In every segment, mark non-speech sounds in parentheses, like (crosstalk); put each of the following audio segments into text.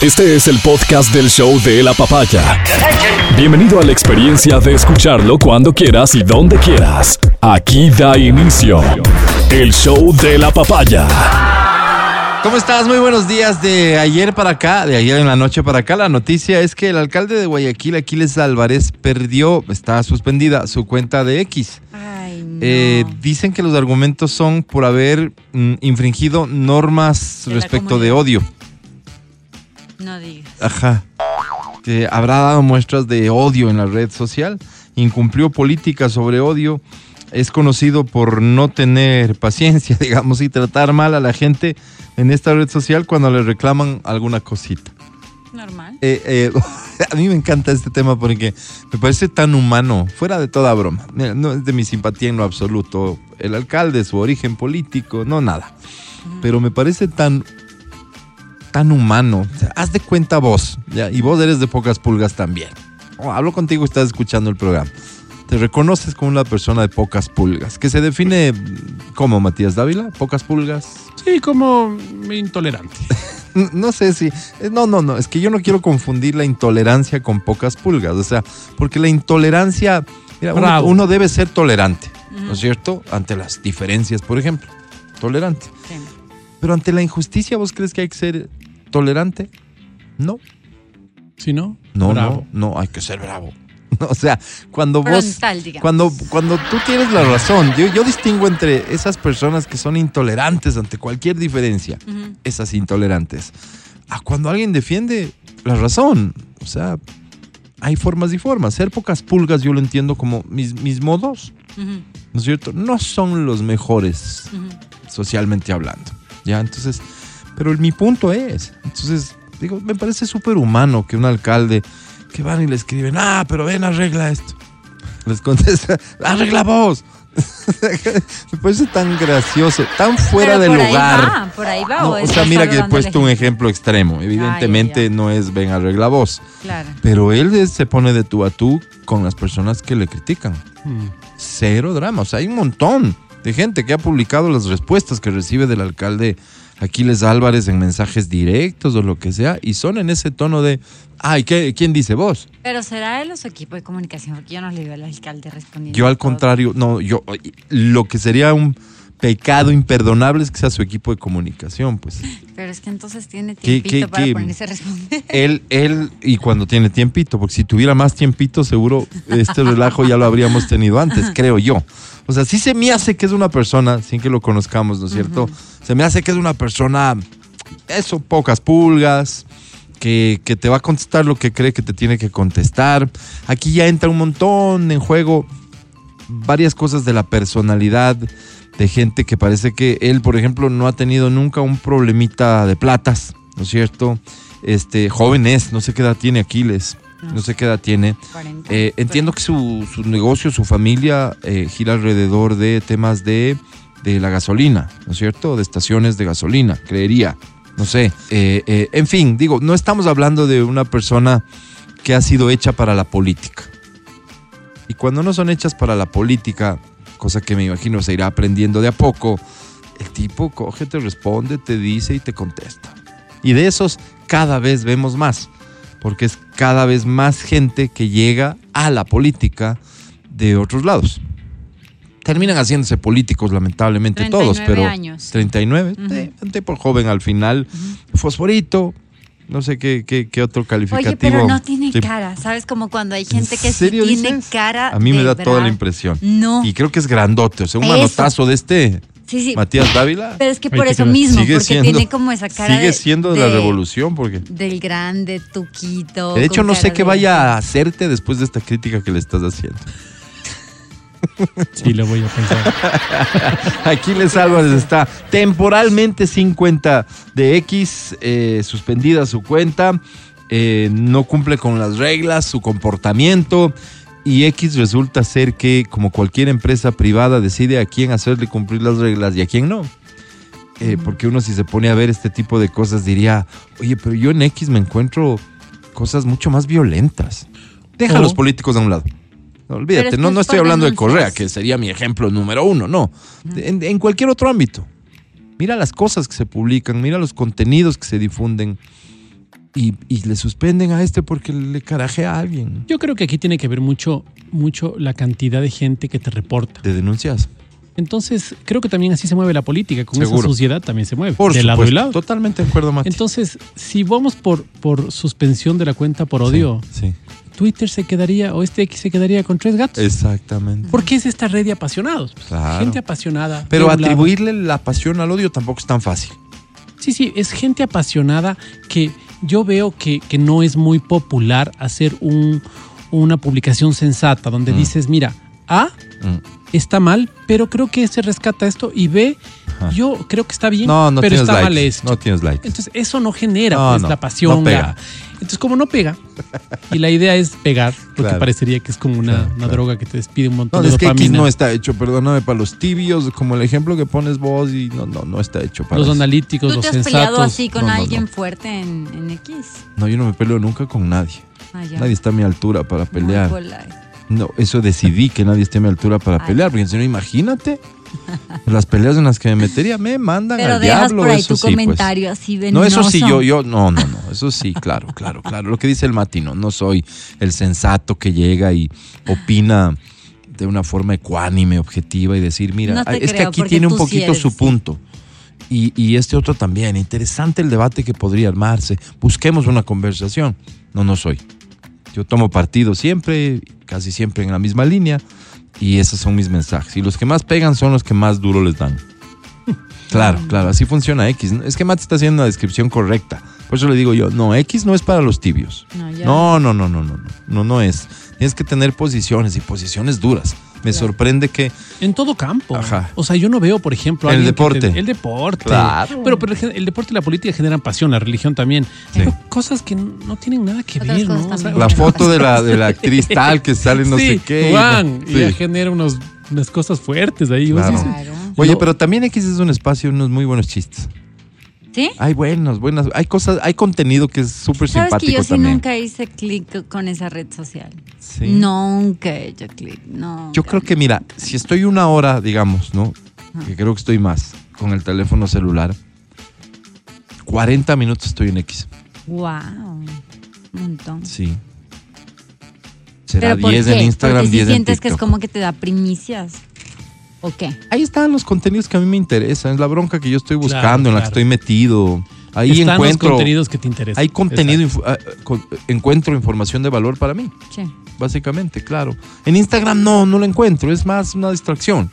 Este es el podcast del show de la papaya. Bienvenido a la experiencia de escucharlo cuando quieras y donde quieras. Aquí da inicio el show de la papaya. ¿Cómo estás? Muy buenos días. De ayer para acá, de ayer en la noche para acá, la noticia es que el alcalde de Guayaquil, Aquiles Álvarez, perdió, está suspendida su cuenta de X. Ay, no. Eh, dicen que los argumentos son por haber mm, infringido normas De respecto de odio. No digas. Ajá. Que habrá dado muestras de odio en la red social, incumplió políticas sobre odio, es conocido por no tener paciencia, (laughs) digamos, y tratar mal a la gente en esta red social cuando le reclaman alguna cosita. Normal. Eh, eh, (laughs) a mí me encanta este tema porque me parece tan humano, fuera de toda broma. No es de mi simpatía en lo absoluto. El alcalde, su origen político, no nada. Pero me parece tan, tan humano. O sea, haz de cuenta vos, ¿ya? y vos eres de pocas pulgas también. Oh, hablo contigo, estás escuchando el programa. Te reconoces como una persona de pocas pulgas, que se define como Matías Dávila, pocas pulgas, Sí, como intolerante. (laughs) No sé si. eh, No, no, no. Es que yo no quiero confundir la intolerancia con pocas pulgas. O sea, porque la intolerancia. Mira, uno, debe ser tolerante, ¿no es cierto? Ante las diferencias, por ejemplo. Tolerante. Sí. Pero ante la injusticia, ¿vos crees que hay que ser tolerante? No. ¿Sí, no? No, Bravo. no, no. Hay que ser bravo. (laughs) O sea, cuando vos. Digamos. Cuando, cuando tú tienes la razón, yo, yo distingo entre esas personas que son intolerantes ante cualquier diferencia esas intolerantes. A cuando alguien defiende la razón. O sea, hay formas y formas. Ser pocas pulgas yo lo entiendo como mis, mis modos, ¿no es cierto? No son los mejores socialmente hablando. Ya, entonces, pero mi punto es, entonces, digo, me parece súper humano que un alcalde que van y le escriben, ah, pero ven, arregla esto. Les contesta, arregla vos. (laughs) me parece tan gracioso, tan fuera Pero de por ahí lugar. va, por ahí va. No, o sea, mira que he puesto un ejemplo extremo. Evidentemente ya. no es ven arregla voz. Claro. Pero él es- se pone de tú a tú con las personas que le critican. Mm. Cero drama. O sea, hay un montón de gente que ha publicado las respuestas que recibe del alcalde Aquiles Álvarez en mensajes directos o lo que sea. Y son en ese tono de, ay, ¿qué, ¿quién dice vos? Pero será de los equipos de comunicación, porque yo no le veo al alcalde respondiendo. Yo al contrario, no, yo, lo que sería un pecado imperdonable es que sea su equipo de comunicación, pues. Pero es que entonces tiene ¿Qué- tiempito qué- para qué? ponerse a responder. Él, él, y cuando tiene tiempito, porque si tuviera más tiempito, seguro este relajo ya lo habríamos tenido antes, creo yo. O sea, sí se me hace que es una persona, sin que lo conozcamos, ¿no es cierto? Se me hace que es una persona, eso, pocas pulgas, que, que te va a contestar lo que cree que te tiene que contestar. Aquí ya entra un montón en juego varias cosas de la personalidad de gente que parece que él, por ejemplo, no ha tenido nunca un problemita de platas, ¿no es cierto? Este, joven es, no sé qué edad tiene Aquiles, no sé qué edad tiene. 40. Eh, entiendo que su, su negocio, su familia eh, gira alrededor de temas de, de la gasolina, ¿no es cierto? De estaciones de gasolina, creería. No sé. Eh, en fin, digo, no estamos hablando de una persona que ha sido hecha para la política. Y cuando no son hechas para la política, cosa que me imagino se irá aprendiendo de a poco, el tipo coge, te responde, te dice y te contesta. Y de esos cada vez vemos más, porque es cada vez más gente que llega a la política de otros lados. Terminan haciéndose políticos, lamentablemente, todos, 39 pero... años. 39, Ujú. sí, un tipo joven al final, fosforito, no sé qué, qué, qué otro calificativo. Oye, pero no tiene Sí. cara, ¿sabes? Como cuando hay gente que sí tiene dices? cara. A mí me da toda la impresión. No. Y creo que es grandote, o sea, un Eso. manotazo de este Sí, sí. Matías Dávila. Pero es que por eso mismo, sigue porque siendo, tiene como esa cara. sigue de- siendo de la revolución, porque Del grande tuquito. de hecho no sé qué de- vaya a hacerte después de esta crítica que le estás haciendo. Sí, lo voy a pensar. (laughs) Aquiles Álvarez está temporalmente sin cuenta de X, eh, suspendida su cuenta, eh, no cumple con las reglas, su comportamiento. Y X resulta ser que, como cualquier empresa privada, decide a quién hacerle cumplir las reglas y a quién no. Eh, porque uno si se pone a ver este tipo de cosas diría, oye, pero yo en X me encuentro cosas mucho más violentas. Deja a los políticos a un lado. No, olvídate, es no, que no es estoy hablando de. Correa, que sería mi ejemplo número uno, no. En, en cualquier otro ámbito. Mira las cosas que se publican, mira los contenidos que se difunden. Y, y le suspenden a este porque le carajea a alguien. Yo creo que aquí tiene que ver mucho, mucho la cantidad de gente que te reporta. ¿Te denuncias? Entonces, creo que también así se mueve la política. Con Seguro. esa suciedad también se mueve. Por de lado y lado. Totalmente de acuerdo, Mati. Entonces, si vamos por, por suspensión de la cuenta por odio, Sí, Twitter se quedaría, o este X se quedaría con tres gatos. exactamente. Porque es esta red de apasionados. pues. Claro. Gente apasionada. Pero lado. atribuirle la pasión al odio tampoco es tan fácil. Sí, sí, es gente apasionada que yo veo que, que no es muy popular hacer un, una publicación sensata donde Mm. dices, mira, A Mm. está mal, pero creo que se rescata esto y B, Ajá. yo creo que está bien, No, no pero está likes. mal esto. No tienes likes. Entonces, eso no genera No, pues, no, la pasión. pega. Entonces, como no pega, y la idea es pegar, porque Claro. parecería que es como una, Claro, una claro. droga que te despide un montón No, de es que X dopamina. no está hecho, perdóname, para los tibios, como el ejemplo que pones vos, y no, no, no está hecho para los eso. analíticos, ¿Tú los te has peleado así con No, alguien no. fuerte en, en X? No, yo no me peleo nunca con nadie. Ah. Nadie está a mi altura para pelear. No, eso decidí que nadie esté a mi altura para Ay. pelear, porque si no, imagínate (laughs) las peleas en las que me metería, me mandan Pero al dejas diablo. por ahí eso tu sí, pues. comentario así No, venenoso. eso sí, yo, yo, no, no, no, eso sí, claro, claro, claro. Lo que dice el matino, no soy el sensato que llega y opina de una forma ecuánime, objetiva y decir, mira, No es que aquí tiene un sí poquito su así. punto. Y, y este otro también. Interesante el debate que podría armarse. Busquemos una conversación. No, no soy. Yo tomo partido siempre, casi siempre en la misma línea, y esos son mis mensajes. Y los que más pegan son los que más duro les dan. (laughs) Claro, claro, así funciona X. Es que Matt está haciendo una descripción correcta. Por eso le digo yo, no, X no es para los tibios. No, no, no, no, no, no, no, no es. Tienes que tener posiciones y posiciones duras. Me Claro. sorprende que En todo campo. Ajá. O sea, yo no veo, por ejemplo, El deporte. te- el deporte. Claro. Pero, pero el, deporte y la política generan pasión, la religión también. Sí. Pero cosas que no tienen nada que Otras ver, ¿no? O sea, la foto de la, de la actriz tal que sale no (laughs) sí, sé qué. y- Juan, y Sí. ya genera unos, unas cosas fuertes ahí. Claro. Oye, pero también X es un espacio, unos muy buenos chistes. ¿Sí? Hay buenos, buenas, hay cosas, hay contenido que es súper Sabes que simpático yo sí también. nunca hice clic con esa red social. Sí. Nunca he hecho clic. No. Yo creo que, mira, si estoy una hora, digamos, ¿no? Que creo que estoy más con el teléfono celular, 40 minutos estoy en X. Wow. Un montón. Sí. Será ¿Pero por 10 qué? en Instagram, Porque si 10 en sientes que es TikTok. como que te da primicias. ¿O qué? Ahí están los contenidos que a mí me interesan. Es la bronca que yo estoy buscando, Claro, en la que estoy metido. Ahí están encuentro. los contenidos que te interesan. Hay contenido, infu- ah, con- encuentro información de valor para mí, Sí. básicamente, claro. En Instagram no, no lo encuentro, es más una distracción.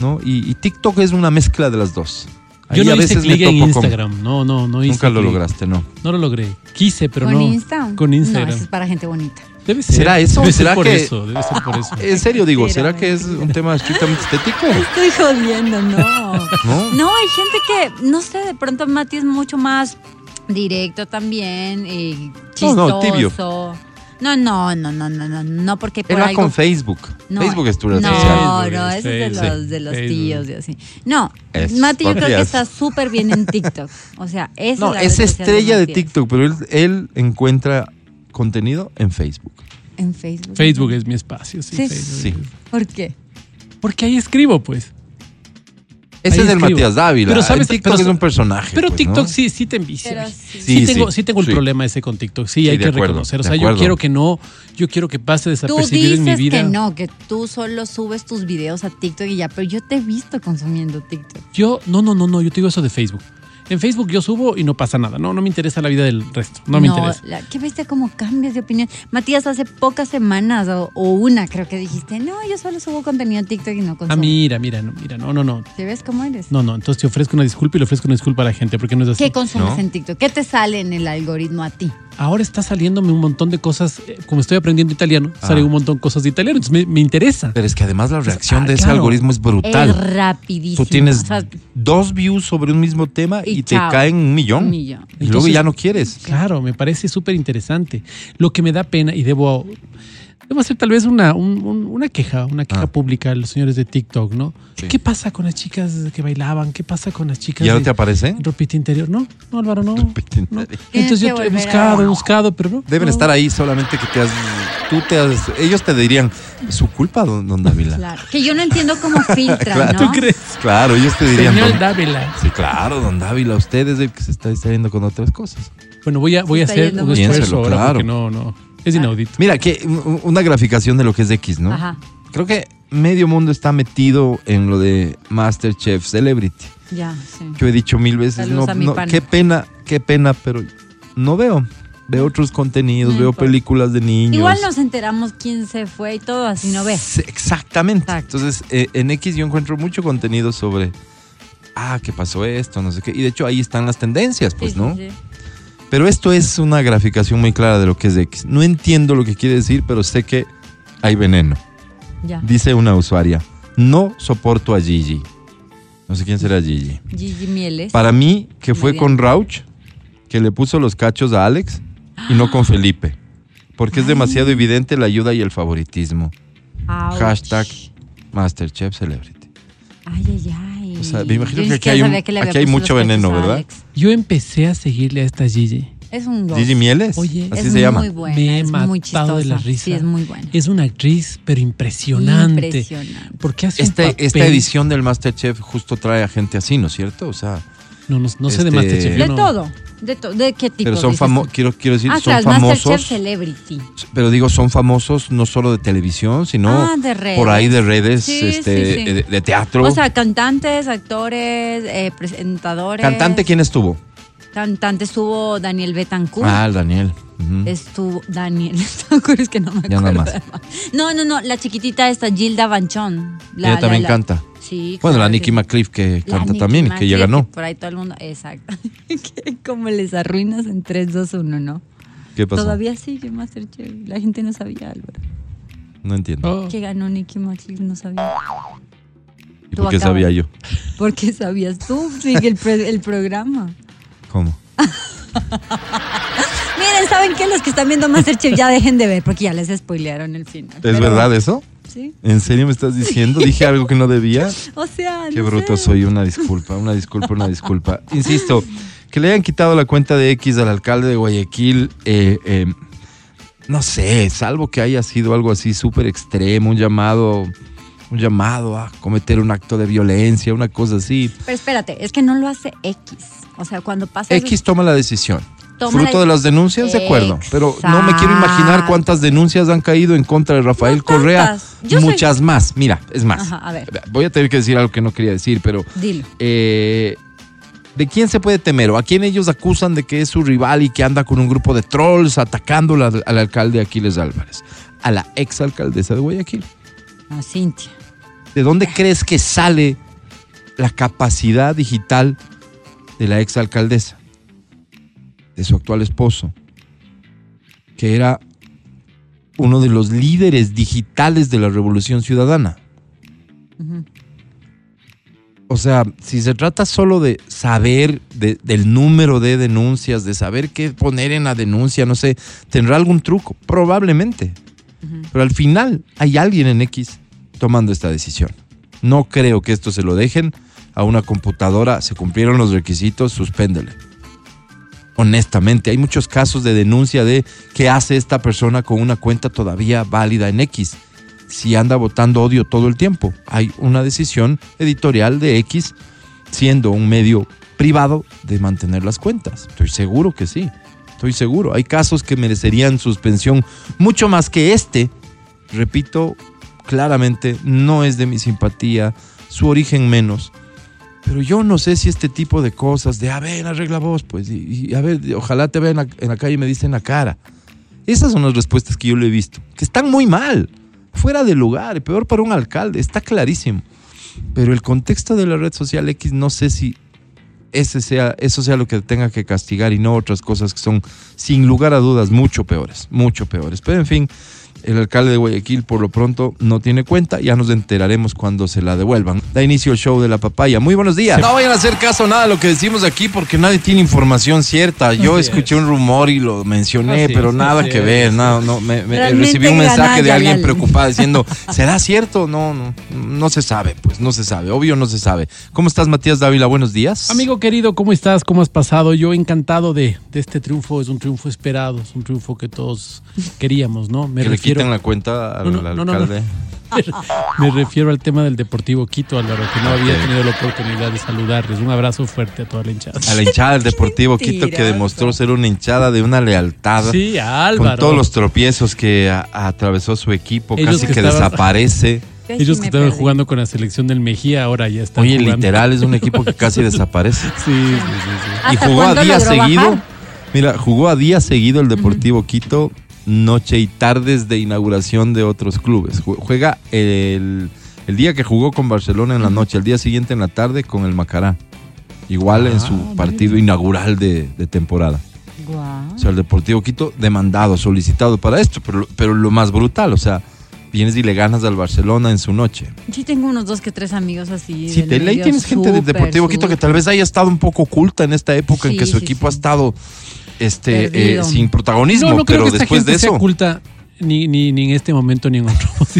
¿no? Y, y TikTok es una mezcla de las dos. Ahí Yo no a hice veces clic en con- Instagram. No, no, no hice Nunca lo lograste, ¿no? No lo logré. Quise, pero ¿Con no. Insta? Con Instagram. No, eso es para gente bonita. Debe ser. ¿Será eso? Debe ¿Será ser por que- eso. Debe ser por eso. En serio digo, ¿será que es un tema estrictamente estético? (laughs) Estoy jodiendo, no. ¿No? No, hay gente que, no sé, de pronto Mati es mucho más directo también, y No, chistoso. no, tibio. No, no, no, no, no, no, no, porque por Él va algo... con Facebook. No, Facebook es tu red no, social. Facebook, no, es ese es de los, de los tíos y así. No, Es, Mati yo creo que está súper bien en TikTok. O sea, esa No, es la es estrella de. TikTok, pero él, él encuentra contenido en Facebook. En Facebook. Facebook es mi espacio, sí. Sí. Facebook. Sí. ¿Por qué? Porque ahí escribo, pues. Ese Ahí es el escribo. Matías Dávila. Pero sabes- en TikTok pero- es un personaje. Pero pues, TikTok ¿no? sí, sí te envicia. Pero Sí, sí. Sí, tengo, sí, sí tengo el sí. problema ese con TikTok. Sí, Sí, hay de que acuerdo, reconocer. O de sea, yo acuerdo. quiero que no, yo quiero que pase Tú desapercibido en mi dices vida. que no, que tú solo subes tus videos a TikTok y ya, pero yo te he visto consumiendo TikTok. Yo, no, no, no, no, yo te digo eso de Facebook. En Facebook yo subo y no pasa nada. No, no me interesa la vida del resto. No me interesa. la- ¿Qué viste cómo cambias de opinión? Matías, hace pocas semanas o, o una creo que dijiste, no, yo solo subo contenido a TikTok y no consumo. Ah, mira, mira, no, mira, no, no, no. ¿Te ves cómo eres? No, no, entonces te ofrezco una disculpa y le ofrezco una disculpa a la gente porque no es así. ¿Qué consumes ¿No? en TikTok? ¿Qué te sale en el algoritmo a ti? Ahora está saliéndome un montón de cosas. eh, Como estoy aprendiendo italiano, Ah. salen un montón de cosas de italiano. Entonces me, me interesa. Pero es que además la reacción ah, de ese claro. algoritmo es Es brutal. rapidísimo. Tú tienes O sea, dos views sobre un mismo tema y, Y te caen un millón. Un millón. Y luego ya no quieres. Claro, me parece súper interesante. Lo que me da pena y debo Debo hacer tal vez una, un- un- una queja, una queja Ah. pública a los señores de TikTok, ¿no? Sí. ¿Qué pasa con las chicas que bailaban? ¿Qué pasa con las chicas ¿Y ahora de te aparecen? ropita interior? No, no, Álvaro, no. Ropita no. interior. Entonces yo he buscado, a- he buscado, pero no. Deben no. estar ahí solamente que te has. Tú te has. Ellos te dirían, es su culpa, don, don Dávila. Claro. Que yo no entiendo cómo (laughs) filtran, Claro. ¿no? ¿Tú crees? Claro, ellos te dirían. Señor don- Dávila. Sí, claro, don Dávila, usted es el que se está distrayendo con otras cosas. Bueno, voy a, voy a hacer un esfuerzo Piénselo, ahora claro. porque no, no. Es inaudito. Mira, que una graficación de lo que es X, ¿no? Ajá. Creo que medio mundo está metido en lo de Masterchef Celebrity. Ya, sí. Yo he dicho mil veces, Saludos no, no, qué pena, qué pena, pero no veo. Veo otros contenidos, No veo importa. películas de niños. Igual nos enteramos quién se fue y todo, así no ves. Exactamente. Exacto. Entonces, eh, en X yo encuentro mucho contenido sobre, ah, ¿qué pasó esto? No sé qué. Y de hecho ahí están las tendencias, pues, Sí, ¿no? sí, sí. Pero esto es una graficación muy clara de lo que es X. No entiendo lo que quiere decir, pero sé que hay veneno. Ya. Dice una usuaria, no soporto a Gigi. No sé quién será Gigi. Gigi Mieles. Para mí, que fue con Rauch, que le puso los cachos a Alex y no con Felipe. Porque es demasiado evidente la ayuda y el favoritismo. Ouch. Hashtag Masterchef Celebrity. Ay, ay, ay. O sea, me imagino que aquí hay un- que aquí hay mucho veneno, ¿verdad? Alex. Yo empecé a seguirle a esta Gigi. Es un dos. Gigi Mieles. Oye, así es se llama. muy buena, Me he es muy matado de la chistosa. risa. Sí, es muy buena. Es una actriz, pero impresionante. Impresionante. Porque hace un Este- papel- esta edición del Masterchef justo trae a gente así, ¿no es cierto? O sea, No, no, no sé de este- Masterchef. yo De no- todo. De, to- ¿De qué tipo? pero son famosos, quiero, quiero decir, Ah, son claro, Masterchef famosos. Celebrity. Pero digo, son famosos no solo de televisión, sino Ah, de redes. por ahí de redes, Sí, este, sí, sí. De, de teatro. O sea, cantantes, actores, eh, presentadores. ¿Cantante quién estuvo? Cantante estuvo Daniel Betancourt. Ah, el Daniel. Estuvo Daniel (laughs) Betancourt, es que no me Ya acuerdo. nada más. de. No, no, no, la chiquitita esta, Gilda Banchón. La- Ella la- también la- canta. Sí. Bueno, la claro que- McCliff que La canta Nicki también y que ya ganó. Por ahí todo el mundo, exacto. (laughs) Como les arruinas en 3, 2, 1, ¿no? ¿Qué pasó? Todavía sigue Masterchef. La gente no sabía, Álvaro. No entiendo. Oh, Que ganó Nicki McCliff, no sabía. ¿Y por qué acabas. sabía yo? (laughs) ¿Por qué sabías tú? Sigue el, pre- el programa. ¿Cómo? (laughs) Miren, ¿saben qué? Los que están viendo Masterchef ya dejen de ver porque ya les spoilearon el final. ¿Es Pero- verdad eso? Sí. ¿En serio me estás diciendo? ¿Dije algo que no debía? (laughs) O sea, Qué no bruto sé. soy, una disculpa, una disculpa, una disculpa. Insisto, que le hayan quitado la cuenta de X al alcalde de Guayaquil, eh, eh, no sé, salvo que haya sido algo así súper extremo, un llamado, un llamado a cometer un acto de violencia, una cosa así. Pero espérate, es que no lo hace X. O sea, cuando pasa. eso- X toma la decisión. Toma Fruto la- de las denuncias, de acuerdo. Pero no me quiero imaginar cuántas denuncias han caído en contra de Rafael No Correa. soy- Muchas más. Mira, es más. Ajá, a ver. Voy a tener que decir algo que no quería decir, pero Dilo. eh, ¿de quién se puede temer? ¿O a quién ellos acusan de que es su rival y que anda con un grupo de trolls atacando al, al alcalde Aquiles Álvarez? A la exalcaldesa de Guayaquil. A Cintia. ¿De dónde crees que sale la capacidad digital de la exalcaldesa? De su actual esposo, que era uno de los líderes digitales de la revolución ciudadana. O sea, si se trata solo de saber de- del número de denuncias, de saber qué poner en la denuncia, no sé, tendrá algún truco, probablemente. Pero al final hay alguien en X tomando esta decisión. No creo que esto se lo dejen a una computadora, se cumplieron los requisitos, suspéndele. Honestamente, hay muchos casos de denuncia de qué hace esta persona con una cuenta todavía válida en X si anda votando odio todo el tiempo. Hay una decisión editorial de X siendo un medio privado de mantener las cuentas. Estoy seguro que sí. Estoy seguro. Hay casos que merecerían suspensión mucho más que este. Repito, claramente no es de mi simpatía, su origen menos. Pero yo no sé si este tipo de cosas de, a ver, arregla vos, pues, y, a ver, ojalá te vean en la, calle y me dicen la cara. Esas son las respuestas que yo le he visto, que están muy mal, fuera de lugar, peor para un alcalde, está clarísimo. Pero el contexto de la red social X no sé si ese sea, eso sea lo que tenga que castigar y no otras cosas que son, sin lugar a dudas, mucho peores, mucho peores. Pero en fin, El alcalde de Guayaquil por lo pronto no tiene cuenta, ya nos enteraremos cuando se la devuelvan. Da inicio el show de la papaya. Muy buenos días. No vayan a hacer caso a nada de lo que decimos aquí porque nadie tiene información cierta. Yo Así escuché un rumor y lo mencioné, Así pero es, nada que es. ver. nada, no, me, me- Realmente recibí un mensaje de alguien preocupado diciendo, (laughs) ¿será cierto? No, no, no se sabe, pues no se sabe. Obvio no se sabe. ¿Cómo estás, Matías Dávila? Buenos días. Amigo querido, ¿cómo estás? ¿Cómo has pasado? Yo encantado de, de este triunfo. Es un triunfo esperado, es un triunfo que todos queríamos, ¿no? Me que refiero, la cuenta al No, no, no, no, alcalde. (laughs) me refiero al tema del Deportivo Quito, Álvaro, que no había tenido la oportunidad de saludarles. Un abrazo fuerte a toda la hinchada. A la hinchada del Deportivo Quito que demostró ser una hinchada de una lealtad. Sí, a Con todos los tropiezos que a- atravesó su equipo, Ellos casi que que, estaban- desaparece. Ellos que estaban perdí. jugando con la selección del Mejía, ahora ya están Oye, jugando. literal, es un equipo que casi (laughs) desaparece. Sí, sí, sí, sí. Y ¿Hasta jugó a día seguido. bajar? Mira, jugó a día seguido el Deportivo Quito, noche y tardes de inauguración de otros clubes. Jue- Juega el, el día que jugó con Barcelona en la noche, el día siguiente en la tarde con el Macará. Igual en Ah, su partido inaugural de, de temporada. O sea, el Deportivo Quito demandado, solicitado para esto, pero, pero lo más brutal, o sea, vienes y le ganas al Barcelona en su noche. Sí tengo unos dos que tres amigos así. Sí, de ley tienes gente del Deportivo Quito que tal vez haya estado un poco oculta en esta época en que su sí, equipo sí. ha estado este, eh, sin protagonismo, No, no creo pero esta después gente de sea eso. Ni, ni, ni en este momento ni en otro. (laughs)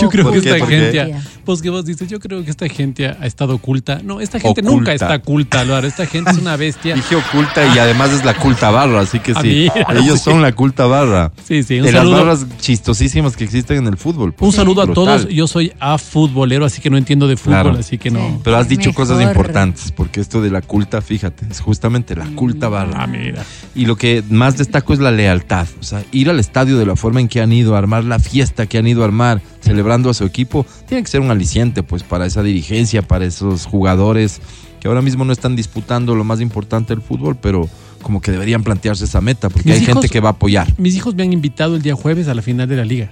yo Oh, creo ¿por que qué? esta gente, pues que vos dices, yo creo que esta gente ha, estado oculta. No, esta gente Oculta. nunca está oculta, Álvaro. Esta gente es una bestia. Dije oculta y además es la culta barra, así que Ah, sí. mira, (laughs) Ellos sí. son la culta barra. Sí, sí, un De las barras chistosísimas que existen en el fútbol. pues. Un saludo a todos. Yo soy a futbolero, así que no entiendo de fútbol, Claro. así que no. Sí. Pero has dicho cosas importantes, porque esto de la culta, fíjate, es justamente la culta barra. Ah, mira. Y lo que más destaco es la lealtad. O sea, ir al estadio de la forma en que han ido a armar la fiesta que han ido a armar, celebrando a su equipo, tiene que ser un aliciente, pues, para esa dirigencia, para esos jugadores que ahora mismo no están disputando lo más importante del fútbol, pero como que deberían plantearse esa meta, porque Mis hay hijos- gente que va a apoyar. Mis hijos me han invitado el día jueves a la final de la liga.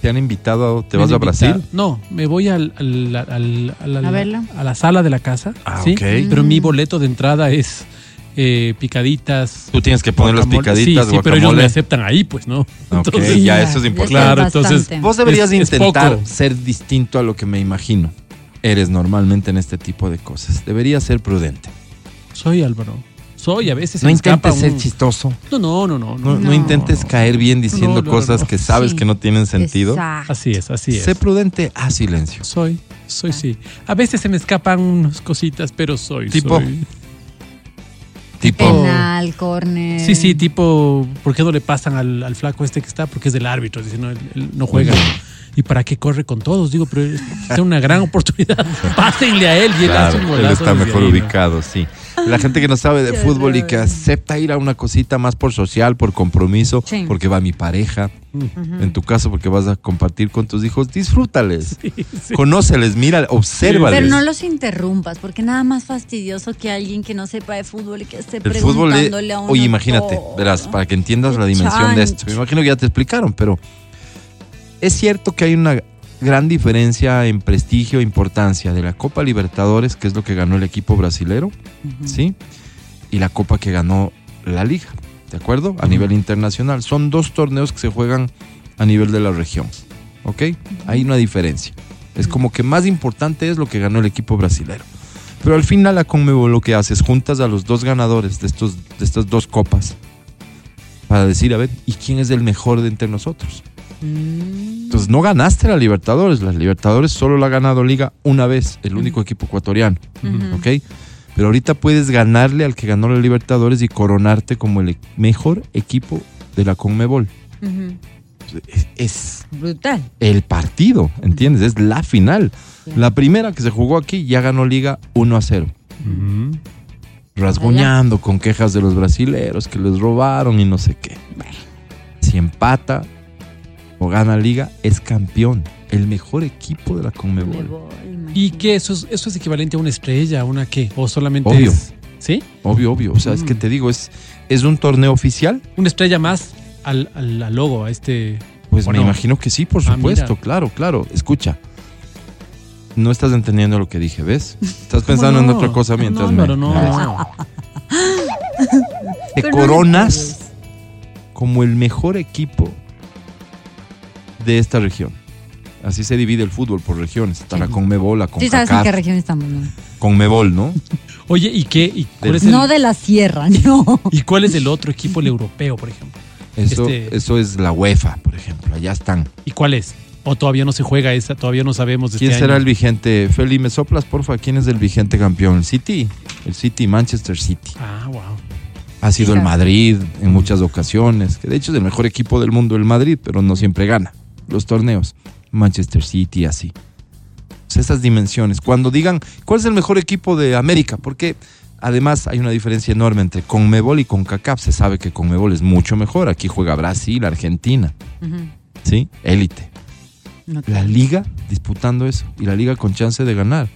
¿Te han invitado? ¿Te Me vas a Brasil? No, me voy al, al- al- al- al- A verlo. a la sala de la casa. Ah, ¿sí? ok. Pero mi boleto de entrada es eh, picaditas. Tú tienes que poner las guacamole. picaditas, Sí, sí, pero ellos me aceptan ahí, pues, ¿no? Ok, ya, eso es importante. Claro, es entonces. Vos deberías Es- intentar ser distinto a lo que me imagino. Eres normalmente en este tipo de cosas. Deberías ser prudente. Soy Álvaro. Soy, a veces No intentes ser un- chistoso. No, no, no, no. No, no. no No. intentes caer bien diciendo No, no, cosas no. que sabes Sí. que no tienen sentido. Exacto. Así es, así es. Sé prudente, haz silencio. Soy, soy sí. A veces se me escapan unas cositas, pero soy. Tipo. soy. Tipo, Penal, córner. Sí, sí, tipo, ¿por qué no le pasan al, al flaco este que está? Porque es del árbitro, dice, no, él, él no juega. ¿Y para qué corre con todos? Digo, pero es es una gran oportunidad. (laughs) Pásenle a él y él hace un él golazo. está desde mejor ahí, ¿no? ubicado, sí. La gente que no sabe de fútbol y que acepta ir a una cosita más por social, por compromiso, Sí. porque va mi pareja, en tu caso porque vas a compartir con tus hijos, disfrútales. sí. Conóceles, mira, obsérvales. Pero no los interrumpas, porque nada más fastidioso que alguien que no sepa de fútbol y que esté El fútbol es, preguntándole a uno oye, imagínate, todo. verás, para que entiendas la dimensión de esto. Me imagino que ya te explicaron, pero es cierto que hay una gran diferencia en prestigio e importancia de la Copa Libertadores, que es lo que ganó el equipo brasilero. ¿sí? Y la Copa que ganó la Liga, ¿de acuerdo? A nivel internacional. Son dos torneos que se juegan a nivel de la región, ¿ok? Hay una diferencia. Es como que más importante es lo que ganó el equipo brasilero. Pero al final la Conmebol lo que hace es juntas a los dos ganadores de, estos, de estas dos copas para decir, a ver, ¿y quién es el mejor de entre nosotros? Mm. Entonces no ganaste la Libertadores, la Libertadores solo la ha ganado Liga una vez, el único equipo ecuatoriano. ¿ok? Pero ahorita puedes ganarle al que ganó la Libertadores y coronarte como el e- mejor equipo de la Conmebol. Ujú. Es, es Brutal. el partido, ¿entiendes? Es la final. La primera que se jugó aquí ya ganó Liga 1 a 0. Ujú. rasguñando con quejas de los brasileros que les robaron y no sé qué. Si empata o gana liga, es campeón, el mejor equipo de la Me Conmebol. ¿Y qué? ¿Eso es, ¿Eso es equivalente a una estrella, a una qué? ¿O solamente Obvio. es- ¿Sí? Obvio, obvio. O sea, es que Mm. te digo, es, es un torneo oficial. Una estrella más al, al, al logo, a este... Pues ¿O me no? imagino que sí, por Ah, supuesto, claro, claro. Escucha. No estás entendiendo lo que dije, ¿ves? Estás pensando en otra cosa mientras no, me, no. (laughs) Te coronas como el mejor equipo de esta región. Así se divide el fútbol por regiones. Está la. Conmebol, la Sí, sabes en qué CONCACAF. región estamos, ¿no? Conmebol, ¿no? (laughs) Oye, ¿y qué? ¿Y cuál, es el, No de la sierra, (laughs) no. ¿Y cuál es el otro equipo, el europeo, por ejemplo? Eso, Este- eso es la UEFA, por ejemplo. Allá están. ¿Y cuál es? ¿O todavía no se juega esa? Todavía no sabemos de ¿Quién este será año? el vigente? Feli, ¿me soplas, porfa? ¿Quién es el vigente campeón? ¿El City? El City, Manchester City. Ah, wow. Ha sido el. Madrid en muchas ocasiones, que de hecho es el mejor equipo del mundo el Madrid, pero no siempre gana los torneos. Manchester City, así. O sea, esas dimensiones. Cuando digan, ¿cuál es el mejor equipo de América? Porque además hay una diferencia enorme entre Conmebol y CONCACAF. Se sabe que Conmebol es mucho mejor. Aquí juega Brasil, Argentina. ¿sí? Élite. No, La liga disputando eso y la liga con chance de ganar.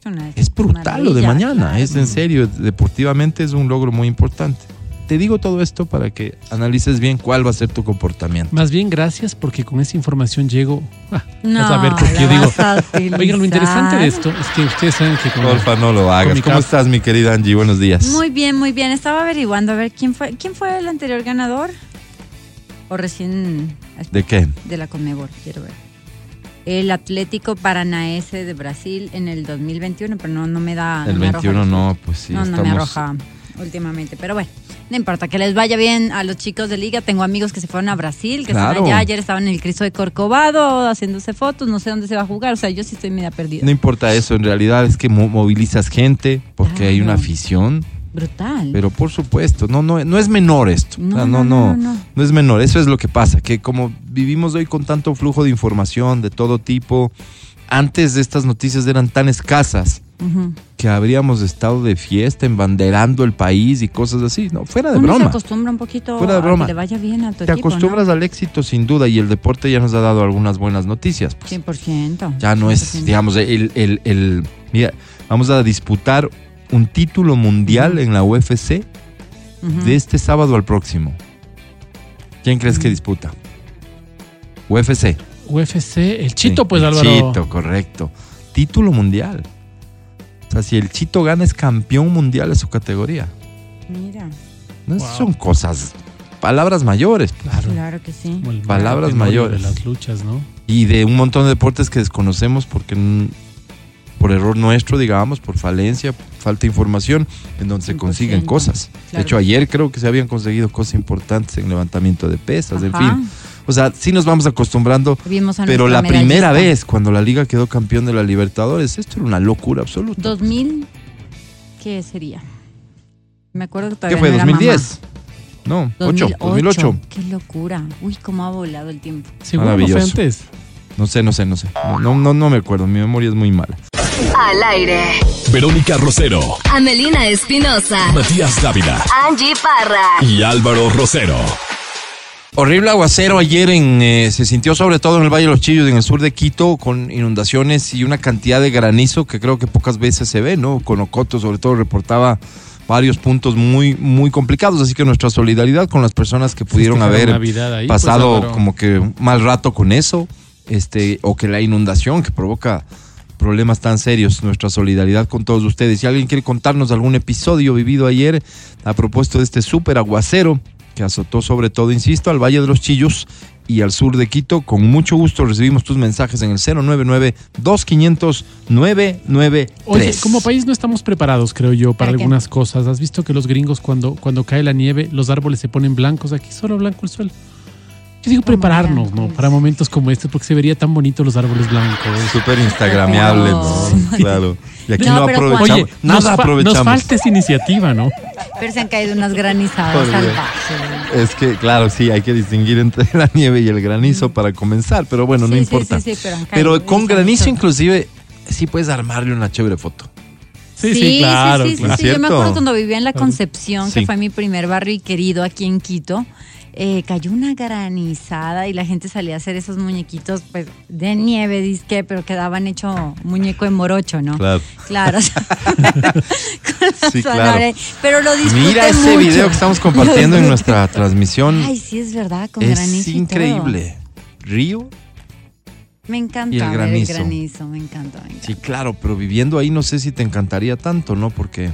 es una Es brutal lo de mañana, claro. es en serio, deportivamente es un logro muy importante. Te digo todo esto para que analices bien cuál va a ser tu comportamiento. Más bien, gracias, porque con esa información llego. Ah, No, a ver por qué digo. Oigan, lo interesante de esto es que ustedes saben que con Porfa, no lo hagas. ¿Cómo estás, mi querida Angie? Buenos días. Muy bien, muy bien. Estaba averiguando a ver quién fue, quién fue el anterior ganador. O recién ¿De qué? de la Conmebol, quiero ver. El Atlético Paranaense de Brasil en el 2021, pero no, no me da. El no me arroja 21 los- no, pues sí, no, no me arroja últimamente, pero bueno, no importa, que les vaya bien a los chicos de liga. Tengo amigos que se fueron a Brasil, que Claro. están allá, ayer estaban en el Cristo de Corcovado haciéndose fotos, no sé dónde se va a jugar, o sea, yo sí estoy media perdida. No importa eso, en realidad es que mo- movilizas gente porque hay una afición, Brutal. pero por supuesto, no, no, no es menor esto. No, O sea, no, no, no. no es menor, eso es lo que pasa, que como vivimos hoy con tanto flujo de información de todo tipo, antes de estas noticias eran tan escasas Que habríamos estado de fiesta, embanderando el país y cosas así, no, fuera de Uno se broma. acostumbra un poquito Fuera de a broma. que le vaya bien a tu Te equipo, acostumbras al éxito sin duda y el deporte ya nos ha dado algunas buenas noticias. ¿no? pues. 100%. Ya no es, 100%. digamos, el, el, el- mira, vamos a disputar un título mundial en la UFC de este sábado al próximo. ¿Quién crees que disputa? UFC. UFC, el Chito, Sí, pues el Álvaro. Chito, correcto. Título mundial. O sea, si el Chito gana es campeón mundial de su categoría. Mira, No Wow. son cosas, palabras mayores. pues. claro que sí. Como el Palabras mayores. De las luchas, ¿no? Y de un montón de deportes que desconocemos porque por error nuestro, digamos, por falencia, falta de información, en donde se 100%. consiguen cosas. De Claro. hecho, ayer creo que se habían conseguido cosas importantes en levantamiento de pesas, en fin. O sea, sí nos vamos acostumbrando, Vimos a pero la primera vez cuando la liga quedó campeón de la Libertadores, esto era una locura absoluta. 2000, ¿qué sería? Me acuerdo que ¿Qué todavía fue? no era ¿2010? No, mamá. 8, 2008. Qué locura. Uy, cómo ha volado el tiempo. Seguro no fue Maravilloso. antes. No sé, no sé, no sé. No, no, no, no me acuerdo, mi memoria es muy mala. Al aire. Verónica Rosero, Amelina Espinosa. Matías Dávila Angie Parra. y Álvaro Rosero. Horrible aguacero ayer en, eh, se sintió sobre todo en el Valle de los Chillos, en el sur de Quito, con inundaciones y una cantidad de granizo que creo que pocas veces se ve, ¿no? Con Ocoto sobre todo reportaba varios puntos muy, muy complicados, así que nuestra solidaridad con las personas que pudieron haber ahí, pues, pasado como que mal rato con eso, este, o que la inundación que provoca problemas tan serios, nuestra solidaridad con todos ustedes. Si alguien quiere contarnos algún episodio vivido ayer a propósito de este súper aguacero que azotó sobre todo, insisto, al Valle de los Chillos y al sur de Quito, con mucho gusto recibimos tus mensajes en el 099-2500-993. Oye, como país no estamos preparados, creo yo, para ¿Para qué? algunas cosas. ¿Has visto que los gringos cuando, cuando cae la nieve, los árboles se ponen blancos? Aquí solo blanco el suelo. Yo digo ¿Cómo prepararnos, ¿no? Para momentos como este, porque se vería tan bonito los árboles blancos. Súper instagramiable, ¿no? Claro. Y aquí No, no, aprovechamos. Oye, nada nos, aprovechamos. nos falta esa iniciativa, ¿no? Pero se han caído unas granizadas salvajes. Es que, claro, sí, hay que distinguir entre (laughs) la nieve y el granizo para comenzar, pero bueno, no Sí, sí, importa. sí, sí, pero. Pero con granizo, inclusive, sí puedes armarle una chévere foto. Sí, sí, claro. Sí, sí, sí, claro. sí. Yo me acuerdo cuando vivía en La Concepción, Sí. que fue mi primer barrio y querido aquí en Quito. Eh, cayó una granizada y la gente salía a hacer esos muñequitos pues de nieve, disque, pero quedaban hecho muñeco de morocho, ¿no? Claro. Claro. (laughs) (laughs) Sí, claro. Pero lo disfruté Mira ese mucho. video que estamos compartiendo (laughs) en nuestra transmisión. Ay, sí, es verdad, con es granizo todo. increíble. Río. Me encanta Y el ver el granizo. granizo, me encanta, me encanta. Sí, claro, pero viviendo ahí no sé si te encantaría tanto, ¿no? Porque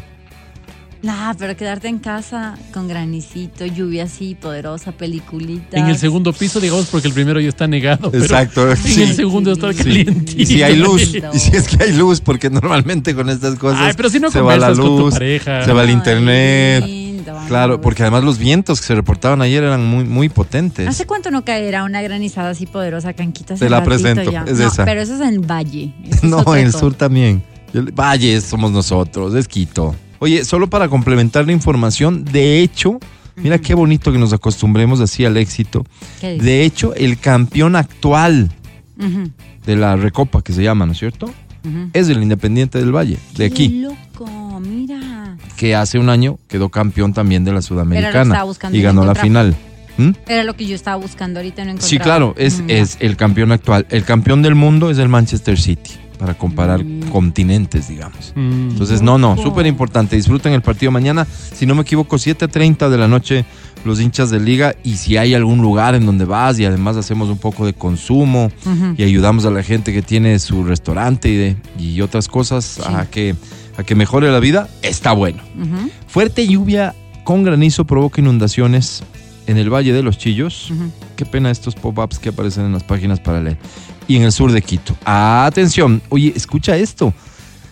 Nah, pero quedarte en casa con granicito, lluvia así poderosa, peliculita. En el segundo piso, digamos, porque el primero ya está negado. pero Exacto, En sí. el segundo está calientito. Y si hay luz, (laughs) y si es que hay luz, porque normalmente con estas cosas Ay, pero si no se va la conversas con tu luz, pareja. se va el internet. lindo, Claro, porque además los vientos que se reportaban ayer eran muy, muy potentes. ¿Hace cuánto no caerá una granizada así poderosa, Canquita? Te la presento, ya. es No, esa. Pero eso es en el valle. eso (laughs) No, en el todo. sur también. Valle, somos nosotros, es Quito. Oye, solo para complementar la información, de hecho, mira qué bonito que nos acostumbremos así al éxito. ¿Qué? De hecho, el campeón actual de la Recopa, que se llama, ¿no es cierto? Es el Independiente del Valle, de Qué aquí, loco, mira. que hace un año quedó campeón también de la Sudamericana y ganó la final. ¿Mm? Era lo que yo estaba buscando ahorita, no encontraba. Sí, claro, es, Mm, es el campeón actual. El campeón del mundo es el Manchester City, para comparar Mm. continentes, digamos. Mm. Entonces, no, no, súper importante. Disfruten el partido mañana. Si no me equivoco, 7.30 de la noche los hinchas de liga. Y si hay algún lugar en donde vas y además hacemos un poco de consumo Ujú. y ayudamos a la gente que tiene su restaurante y, de- y otras cosas a, que, a que mejore la vida, está bueno. Fuerte lluvia con granizo provoca inundaciones en el Valle de los Chillos. Qué pena estos pop-ups que aparecen en las páginas para leer. Y en el sur de Quito. Atención, oye, escucha esto.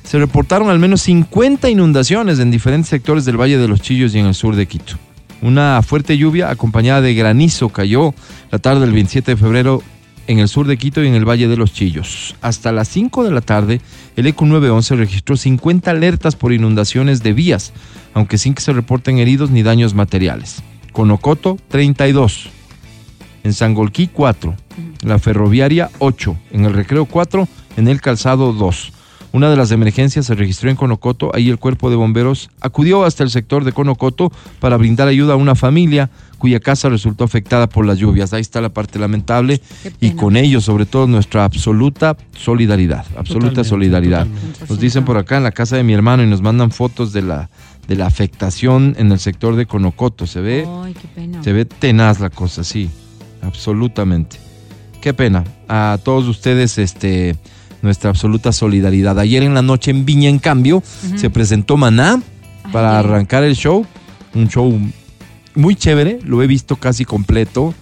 Se reportaron al menos 50 inundaciones en diferentes sectores del Valle de los Chillos y en el sur de Quito. Una fuerte lluvia acompañada de granizo cayó la tarde del 27 de febrero en el sur de Quito y en el Valle de los Chillos. Hasta las 5 de la tarde, el ECU 911 registró 50 alertas por inundaciones de vías, aunque sin que se reporten heridos ni daños materiales. Conocoto, 32. En Sangolquí, 4. La ferroviaria, 8. En el recreo, 4. En el calzado, 2. Una de las emergencias se registró en Conocoto. Ahí el cuerpo de bomberos acudió hasta el sector de Conocoto para brindar ayuda a una familia cuya casa resultó afectada por las lluvias. Ahí está la parte lamentable. Y con ello, sobre todo, nuestra absoluta solidaridad. Absoluta Totalmente, solidaridad. totalmente. Nos dicen por acá en la casa de mi hermano y nos mandan fotos de la, de la afectación en el sector de Conocoto. Se ve. Ay, qué pena. Se ve tenaz la cosa, sí, absolutamente. Qué pena. A todos ustedes, este, nuestra absoluta solidaridad. Ayer en la noche en Viña, en cambio, se presentó Maná para arrancar el show. Un show muy chévere, lo he visto casi completo.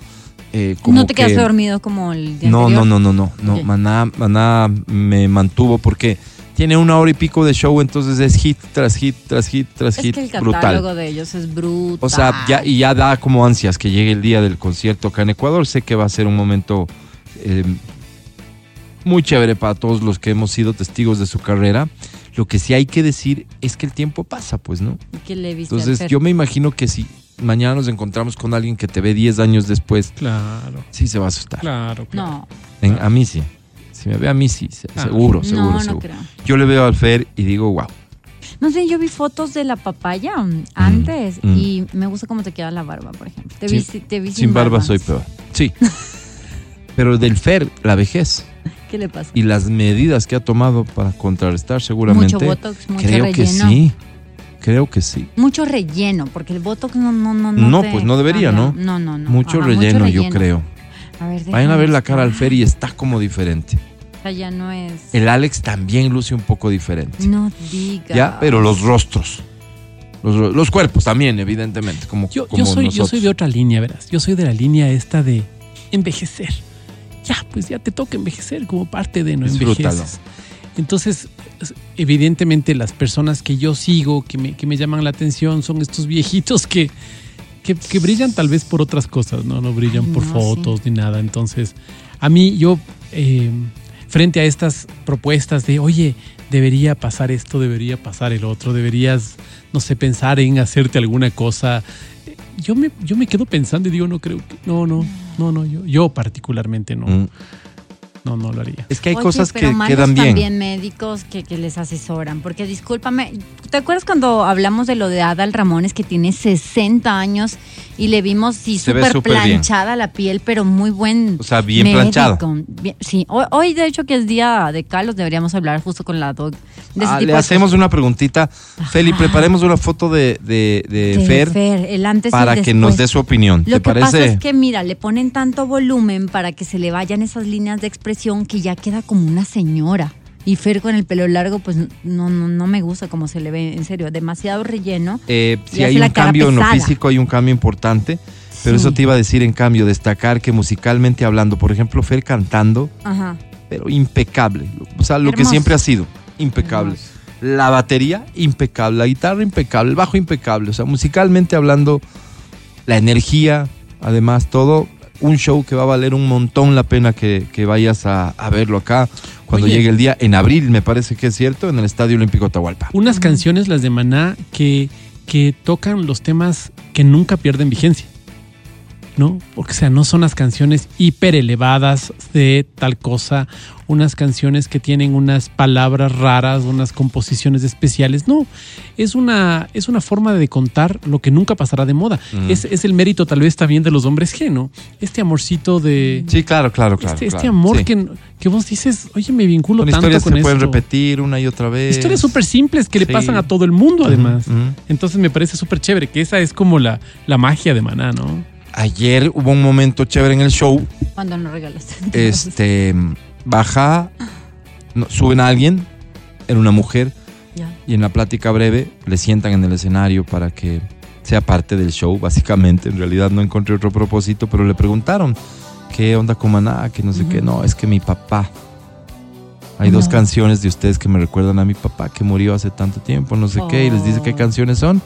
eh, como ¿No te que- quedaste dormido como el día no, no, anterior? no, no, no, no. Maná, Maná me mantuvo porque tiene una hora y pico de show, entonces es hit tras hit, tras hit, tras Es hit, que el brutal. catálogo de ellos es brutal. O sea, ya, y ya da como ansias que llegue el día del concierto acá en Ecuador. Sé que va a ser un momento eh, muy chévere para todos los que hemos sido testigos de su carrera. Lo que sí hay que decir es que el tiempo pasa, pues, ¿no? ¿Qué le viste Entonces, yo me imagino que si mañana nos encontramos con alguien que te ve 10 años después, Claro, sí se va a asustar. claro, claro. No, En- a mí sí. Si me ve a mí sí, se- Ah. seguro, seguro, no, no seguro. creo. Yo le veo al Fer y digo, wow. No sé, yo vi fotos de la papaya mm, antes mm. y me gusta cómo te queda la barba, por ejemplo. Te Sí, vi, te vi sin, Sin barba soy peor. Sí. (laughs) Pero del Fer, la vejez. ¿Qué le pasa? y las medidas que ha tomado para contrarrestar seguramente. Mucho botox, mucho creo que relleno. sí. Creo que sí. Mucho relleno, porque el botox no no no No, te pues no debería, cambia. ¿no? No, no, no. mucho, Ajá, relleno, yo creo. A ver, Vayan a ver la cara al. Fer y está como diferente. Sea, ya no es. El Alex también luce un poco diferente. No diga. Ya, pero los rostros. Los, cuerpos también, evidentemente. Como, Yo, como yo, soy, yo nosotros. soy de otra línea, verás. Yo soy de la línea esta de envejecer. Ya, pues ya te toca envejecer como parte de no Disfrútalo. envejeces. Entonces, es- evidentemente las personas que yo sigo, que me, que me llaman la atención, son estos viejitos que, que, que brillan tal vez por otras cosas, ¿no? No brillan Ay, por no, fotos ni nada. Entonces, a mí yo, eh, frente a estas propuestas de, oye, debería pasar esto, debería pasar el otro, deberías, no sé, pensar en hacerte alguna cosa. Yo me, yo me quedo pensando y digo, no creo que, no, no, no, no, yo, yo particularmente no, Mm. No, no lo haría. Es que hay Oye, cosas pero que malos quedan bien. también médicos que, que les asesoran, porque discúlpame, ¿te acuerdas cuando hablamos de lo de Adal Ramones que tiene 60 años y le vimos sí súper bien. planchada la piel, pero muy buen O sea, bien médico. planchada. Bien- sí, hoy, hoy, de hecho que es día de Carlos deberíamos hablar justo con la doc de ese Ah, tipo le de hacemos una preguntita. Feli, preparemos una foto de, de, de. De Fer, el antes y para el que nos dé su opinión. Lo ¿Te que pasa parece? es que, mira, le ponen tanto volumen para que se le vayan esas líneas de expresión que ya queda como una señora. Y Fer con el pelo largo, pues no, no, no me gusta como se le ve, en serio, demasiado relleno. Eh, si hay un cambio en lo físico, hay un cambio importante. Pero Sí. eso te iba a decir en cambio, destacar que musicalmente hablando, por ejemplo, Fer cantando, Ajá. pero impecable. O sea, lo que siempre ha sido, impecable. Hermoso. La batería, impecable. La guitarra, impecable. El bajo, impecable. O sea, musicalmente hablando, la energía, además, todo. Un show que va a valer un montón la pena que, que vayas a, a verlo acá cuando Oye. llegue el día, en abril, me parece que es cierto, en el Estadio Olímpico Atahualpa. Unas canciones, las de Maná, que, que tocan los temas que nunca pierden vigencia. ¿No? Porque, o sea, no son las canciones hiper elevadas de tal cosa, unas canciones que tienen unas palabras raras, unas composiciones especiales. No, es una, es una forma de contar lo que nunca pasará de moda. Mm. Es, es el mérito tal vez también de los hombres G, ¿no? Este amorcito de... Sí, claro, claro, claro. este, este claro. amor Sí. que, que vos dices, oye, me vinculo Son tanto historias con que se pueden esto". repetir una y otra vez. Historias súper simples que le pasan a todo el mundo, además. Entonces me parece súper chévere, que esa es como la, la magia de Maná, ¿no? Ayer hubo un momento chévere en el show. Cuando nos regalaste. Este baja, no, suben a alguien, era una mujer, Ya. y en la plática breve le sientan en el escenario para que sea parte del show, básicamente. En realidad no encontré otro propósito, pero le preguntaron qué onda con Maná, que no sé qué. No, es que mi papá. Hay dos canciones de ustedes que me recuerdan a mi papá que murió hace tanto tiempo, no sé qué, y les dice qué Oh. canciones son.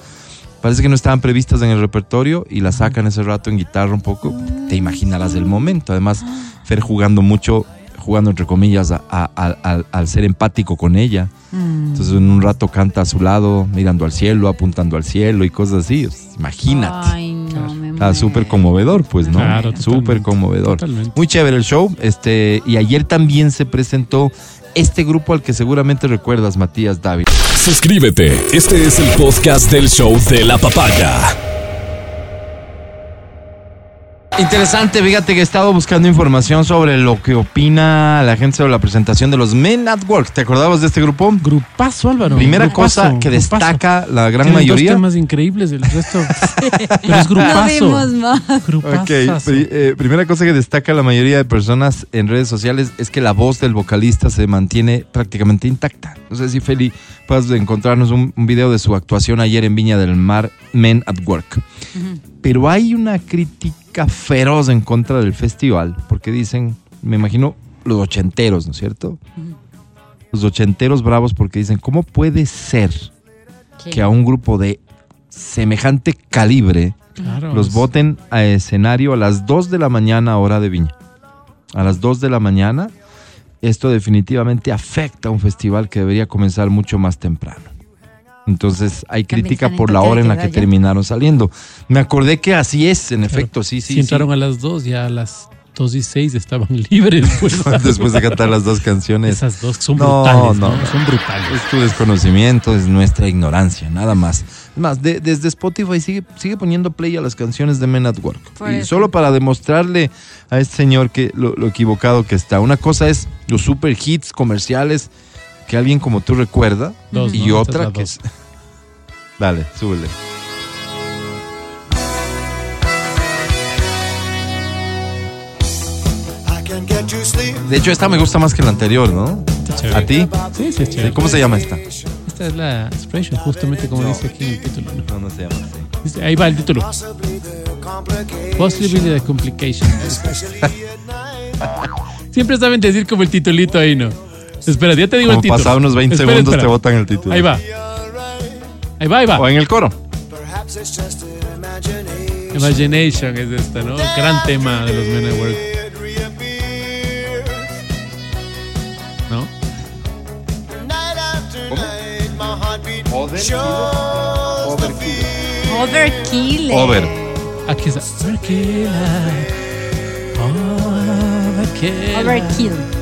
Parece que no estaban previstas en el repertorio y las sacan ese rato en guitarra un poco. Te imaginarás el momento. Además, Fer jugando mucho, jugando entre comillas, a- a- a- al- al ser empático con ella. Mm. Entonces en un rato canta a su lado, mirando al cielo, apuntando al cielo y cosas así. Imagínate. Ay, no, me Está muero. súper conmovedor, pues, ¿no? Claro, súper conmovedor. totalmente. Muy chévere el show. Este, y ayer también se presentó este grupo al que seguramente recuerdas, Matías David. Suscríbete. Este es el podcast del show de la papaya. Interesante, fíjate que he estado buscando información sobre lo que opina la gente sobre la presentación de los Men at Work. ¿Te acordabas de este grupo? Grupazo, Álvaro. Primera grupazo, cosa que grupazo. destaca la gran Tienen mayoría. dos temas increíbles, el resto. (laughs) Pero es No grupazo. vimos más. grupazo. Ok, pri- eh, primera cosa que destaca la mayoría de personas en redes sociales es que la voz del vocalista se mantiene prácticamente intacta. No sé si Feli puedes encontrarnos un, un video de su actuación ayer en Viña del Mar, Men at Work. Pero hay una crítica feroz en contra del festival, porque dicen, me imagino, los ochenteros, ¿no es cierto? Los ochenteros bravos porque dicen, ¿cómo puede ser que a un grupo de semejante calibre Claro, los voten a escenario a las 2 de la mañana hora de Viña. A las 2 de la mañana, esto definitivamente afecta a un festival que debería comenzar mucho más temprano. Entonces hay También crítica por la hora en la que ya. terminaron saliendo. Me acordé que así es, en Claro. efecto, sí, sí. si entraron sí. a las dos, ya a las dos y seis estaban (laughs) libres. Pues. (laughs) Después de cantar las dos canciones. Esas dos son No, brutales, ¿no? no. Son brutales. Es tu desconocimiento, es nuestra ignorancia, nada más. Es más, de- desde Spotify sigue, sigue poniendo play a las canciones de Men at Work. Por y eso. solo para demostrarle a este señor que lo, lo equivocado que está. Una cosa es los super hits comerciales que alguien como tú recuerda. Dos, y otra que es... (laughs) Dale, súbele. De hecho, esta me gusta más que la anterior, ¿no? ¿A ti? Sí, sí, chévere. ¿Cómo se llama esta? Esta es la expression, justamente como dice aquí en el título. ¿no? No, no se llama así. Ahí va el título. Possibly the complication. (laughs) Siempre saben decir como el titulito ahí, ¿no? Espera, ya te digo Como el título. pasado unos 20 Espera, segundos espera. te botan el título. Ahí va. Ahí va, ahí va. O en el coro. Imagination es esta, ¿no? Gran tema de los Men at Work. ¿No? Overkill. eh. Over. Aquí está. Overkill. Overkill. Overkill.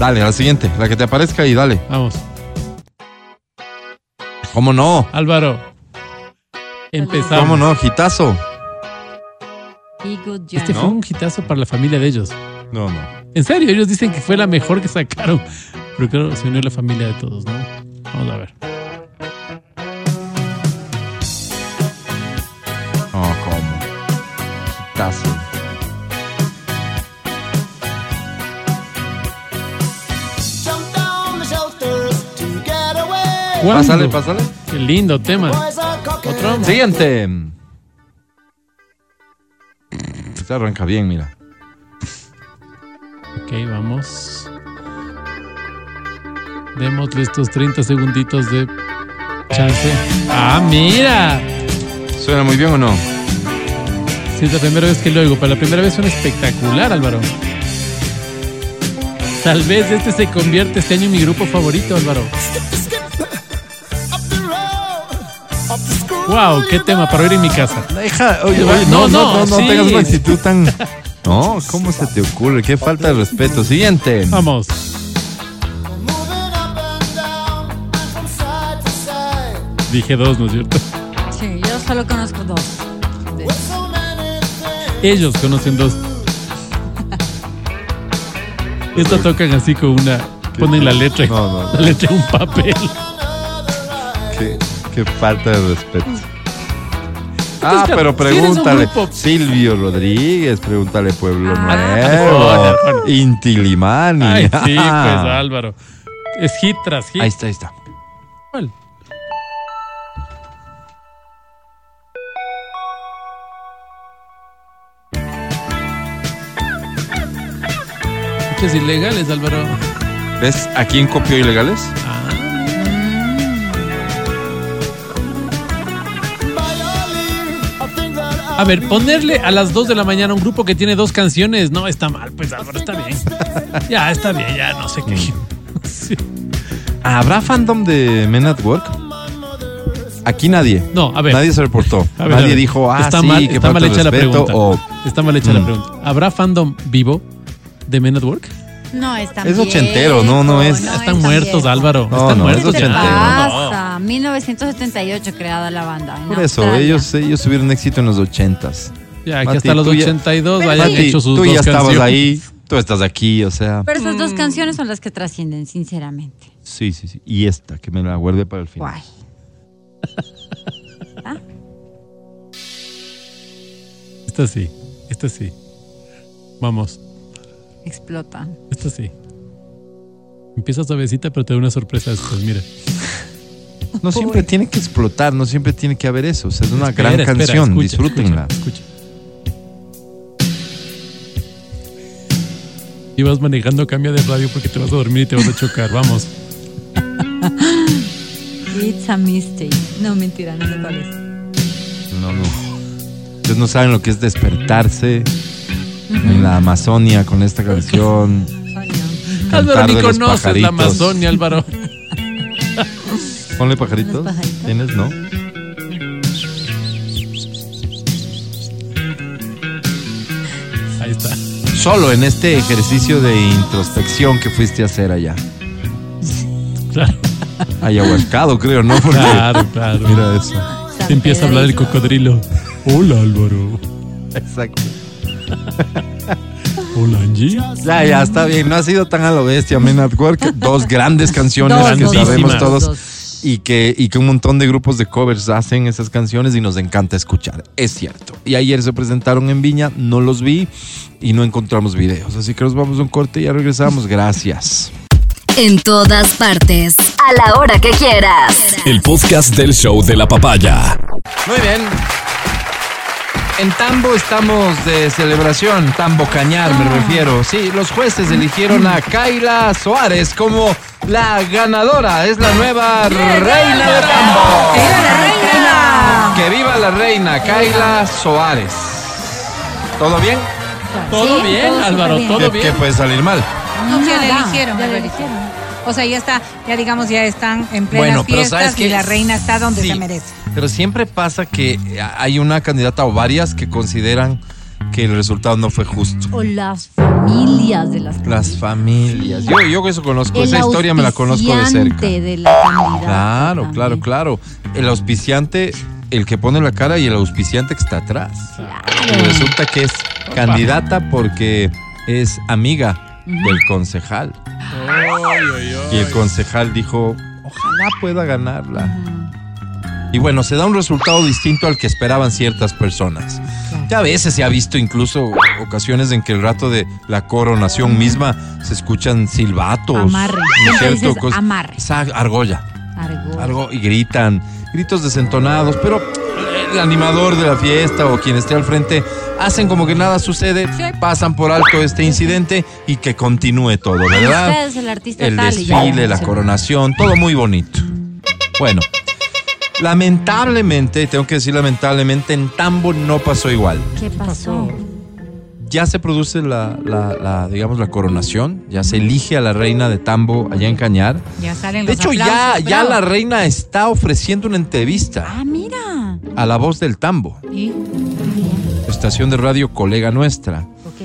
Dale, a la siguiente. La que te aparezca y dale. Vamos. ¿Cómo no? Álvaro. Empezamos. ¿Cómo no? Gitazo. Este fue un hitazo para la familia de ellos. No, no. En serio, ellos dicen que fue la mejor que sacaron. Pero claro, se unió la familia de todos, ¿no? Vamos a ver. No, ¿cómo? Gitazo. ¿Cuándo? Pásale, pásale. Qué lindo tema. Otro. Siguiente. Este arranca bien, mira. Ok, vamos. Démosle estos 30 segunditos de chance. ¡Ah, mira! ¿Suena muy bien o no? Sí, es la primera vez que lo oigo, pero la primera vez suena espectacular, Álvaro. Tal vez este se convierte este año en mi grupo favorito, Álvaro. Wow, qué tema para oír en mi casa. Deja, oye, Oye, no, no, no, no, no, no sí. tengas una actitud tan. (laughs) No, ¿cómo se te ocurre? Qué falta de respeto. Siguiente. Vamos. Dije dos, ¿no es cierto? Sí, yo solo conozco dos. Ellos conocen dos. Esto tocan así con una. Ponen la letra, No, no. la letra en un papel. Qué, falta de respeto. Ah, pero pregúntale. Silvio Rodríguez, pregúntale Pueblo Ah, Nuevo. (laughs) Arjona, Arjona. Inti Limani. Ay, sí, (laughs) pues Álvaro. Es hit tras hit. Ahí está, ahí está. ¿Cuál? Ilegales, Álvaro. ¿Ves a quién copió ilegales? Ah, A ver, ponerle a las 2 de la mañana un grupo que tiene dos canciones, no está mal, pues Álvaro, está bien. Ya, está bien, ya no sé qué. (laughs) Sí. ¿Habrá fandom de Men at Work? Aquí nadie. No, a ver. Nadie se reportó. (laughs) A ver, nadie a dijo, ah, está sí, mal, que está mal hecha la pregunta. o- Está mal hecha la Mm. pregunta. ¿Habrá fandom vivo de Men at Work? No, están Es ochentero, no, no es- están muertos, Álvaro. No, están no, es muertos ¿Qué te ochentero. ya. pasa? 1978 creada la banda. en Por eso, Australia. ellos, ellos tuvieron éxito en los ochentas. Ya, que Mati, hasta los tú ya- 82 Pero hayan sí. hecho sus tú dos ya estabas canciones. ahí, tú estás aquí, o sea. Pero esas Mm. dos canciones son las que trascienden, sinceramente. Sí, sí, sí. Y esta, que me la guardé para el final. Guay. (laughs) Esta sí, esta sí. Vamos, Explota. esta sí. Empieza suavecita, pero te da una sorpresa después, mira. No siempre tiene que explotar, no siempre tiene que haber eso. O sea, es una Espera, gran espera, canción, escucha, disfrútenla. Escucha, escucha. Y vas manejando, cambia de radio porque te vas a dormir y te vas a chocar. Vamos. It's a mistake. No, mentira, no sé cuál es. No, no. Ustedes no saben lo que es despertarse en la Amazonia con esta canción. Álvaro, ni conoces la. Amazonia, Álvaro. Ponle pajaritos. Los pajaritos. ¿Tienes? No. Ahí está. Solo en este ejercicio de introspección que fuiste a hacer allá. Claro, Ayahuascado, creo, ¿no? Porque claro, claro. mira eso. Te empieza a hablar el cocodrilo. Hola, Álvaro. Exacto. Hola, Angie. Ya, ya, está bien. No ha sido tan a lo bestia, Men at Work. Dos grandes canciones Dos, que dos, sabemos dos, todos. dos. Y que, y que un montón de grupos de covers hacen esas canciones y nos encanta escuchar. Es cierto. Y ayer se presentaron en Viña, no los vi y no encontramos videos. Así que nos vamos a un corte y ya regresamos. Gracias. En todas partes. A la hora que quieras. El podcast del show de la papaya. Muy bien. En Tambo estamos de celebración, Tambo Cañar me refiero. Sí, los jueces eligieron a Kaila Soares como la ganadora. Es la nueva reina de Tambo. Que viva la reina, Kaila Soares. ¿Todo bien? Todo bien, Álvaro, todo ¿Qué, bien. qué puede salir mal? No, que la Nada, eligieron, ya la la eligieron. O sea, ya está, ya digamos, ya están en plenas Bueno, pero fiestas ¿sabes y la reina está donde Sí, se merece. Pero siempre pasa que hay una candidata o varias que consideran que el resultado no fue justo. O las familias de las Las familias. Yo, yo eso conozco, El esa historia me la conozco de cerca. auspiciante de la Claro, también. claro, claro. El auspiciante, el que pone la cara y el auspiciante que está atrás. Y resulta que es candidata porque es amiga del concejal. Y el concejal dijo, ojalá pueda ganarla. Y bueno, se da un resultado distinto al que esperaban ciertas personas. Ya a veces se ha visto incluso ocasiones en que el rato de la coronación misma se escuchan silbatos. Amarre. ¿no cierto? amarre. Argolla. Argot. algo y gritan, gritos desentonados, pero el animador de la fiesta o quien esté al frente hacen como que nada sucede, pasan por alto este incidente y que continúe todo, ¿verdad? Usted es el artista El tal y ya. desfile, la coronación, todo muy bonito. Bueno, lamentablemente, tengo que decir lamentablemente, en Tambo no pasó igual. ¿Qué pasó? Ya se produce la, la- la, digamos, la coronación, ya se elige a la reina de Tambo allá en Cañar. Ya salen De los hecho, ya, aplausos, ya bravo. la reina está ofreciendo una entrevista Ah, mira. A la voz del Tambo, ¿Y? estación de radio colega nuestra. Ok.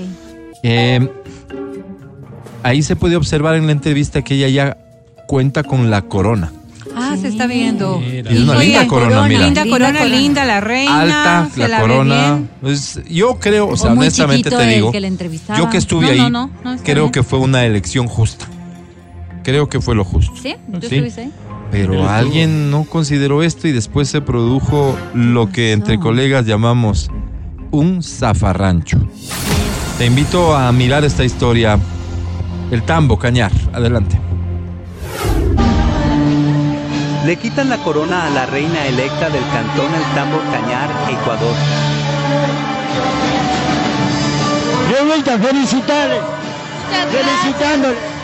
Eh, ahí se puede observar en la entrevista que ella ya cuenta con la corona. Ah, se está viendo. Mira. Es una Oye, linda corona, mira. Linda Linda corona, corona. linda la reina. Alta, se la, corona. Pues, yo creo, o sea, O honestamente te digo, que yo que estuve No, ahí, no, no, no, está creo bien. que fue una elección justa. Creo que fue lo justo. ¿Sí? ¿Tú Sí. estuviste ahí? Pero alguien no consideró esto y después se produjo lo que entre colegas llamamos un zafarrancho. Te invito a mirar esta historia. El tambo, cañar. Adelante. Le quitan la corona a la reina electa del cantón El Tambo Cañar, Ecuador. Revuelta, felicitarle, felicitándole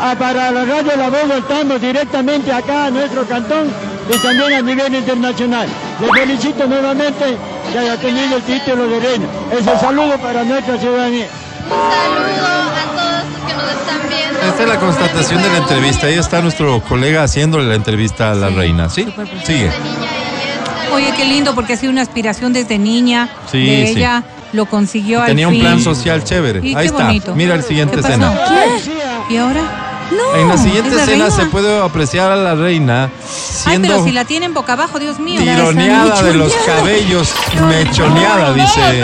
a, para la radio La Voz del Tambo directamente acá a nuestro cantón y también a nivel internacional. Le felicito nuevamente que haya tenido el título de reina. Ese saludo para nuestra ciudadanía. saludo a todos los que nos están viendo. Esta es la constatación de la entrevista. Ahí está nuestro colega haciéndole la entrevista a la reina. ¿Sí? Sigue. Oye, qué lindo, porque ha sido una aspiración desde niña Sí, de sí. ella. Lo consiguió al Tenía un fin. plan social chévere. Y Ahí qué está. bonito. Mira el siguiente ¿Qué pasó? escena. ¿Y ahora? No. En la siguiente ¿es la escena reina? se puede apreciar a la reina Ay, siendo pero si la tienen boca abajo, Dios mío. tironeada de los cabellos, mechoneada, dice.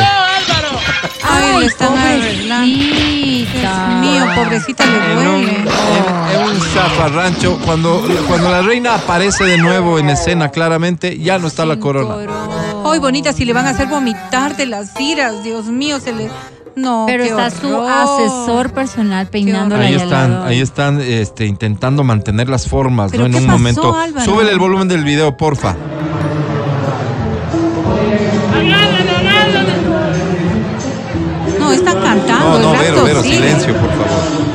Ay, le están arreglando. Dios mío, pobrecita le un, duele. en- en un zafarrancho, cuando, cuando la reina aparece de nuevo en escena claramente, ya no está la corona. Ay, bonita, si le van a hacer vomitar de las iras, Dios mío, se le. No, Pero está su asesor personal peinándola Ahí están, ahí están este, intentando mantener las formas, ¿Pero ¿no? En un pasó, momento. Álvaro? Súbele el volumen del video, porfa. No, están cantando. No, no, el Vero, Vero, sigue. silencio, por favor.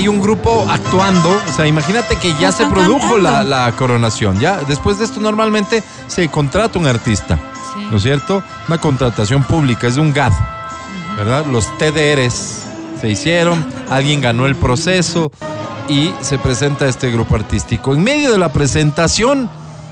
Hay un grupo actuando, o sea, imagínate que ya se produjo la, coronación, ya después de esto normalmente se contrata un artista, ¿no es cierto? Una contratación pública, es un GAD, ¿verdad? Los TDRs se hicieron, alguien ganó el proceso y se presenta este grupo artístico. En medio de la presentación,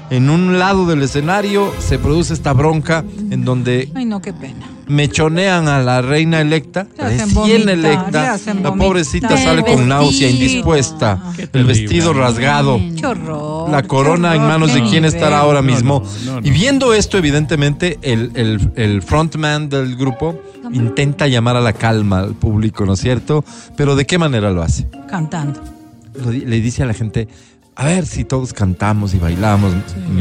en un lado del escenario, se produce esta bronca en donde Ay, no, qué pena. Mechonean a la reina electa, recién vomitar, le electa. La pobrecita sale con náusea, indispuesta, Qué el terrible. vestido rasgado. Qué horror. La qué corona en manos de quién estará ahora mismo. no, no, no. Y viendo esto, evidentemente, el, el- el frontman del grupo intenta llamar a la calma al público, ¿no es cierto? Pero ¿de qué manera lo hace? Cantando. Le dice a la gente, a ver si todos cantamos y bailamos,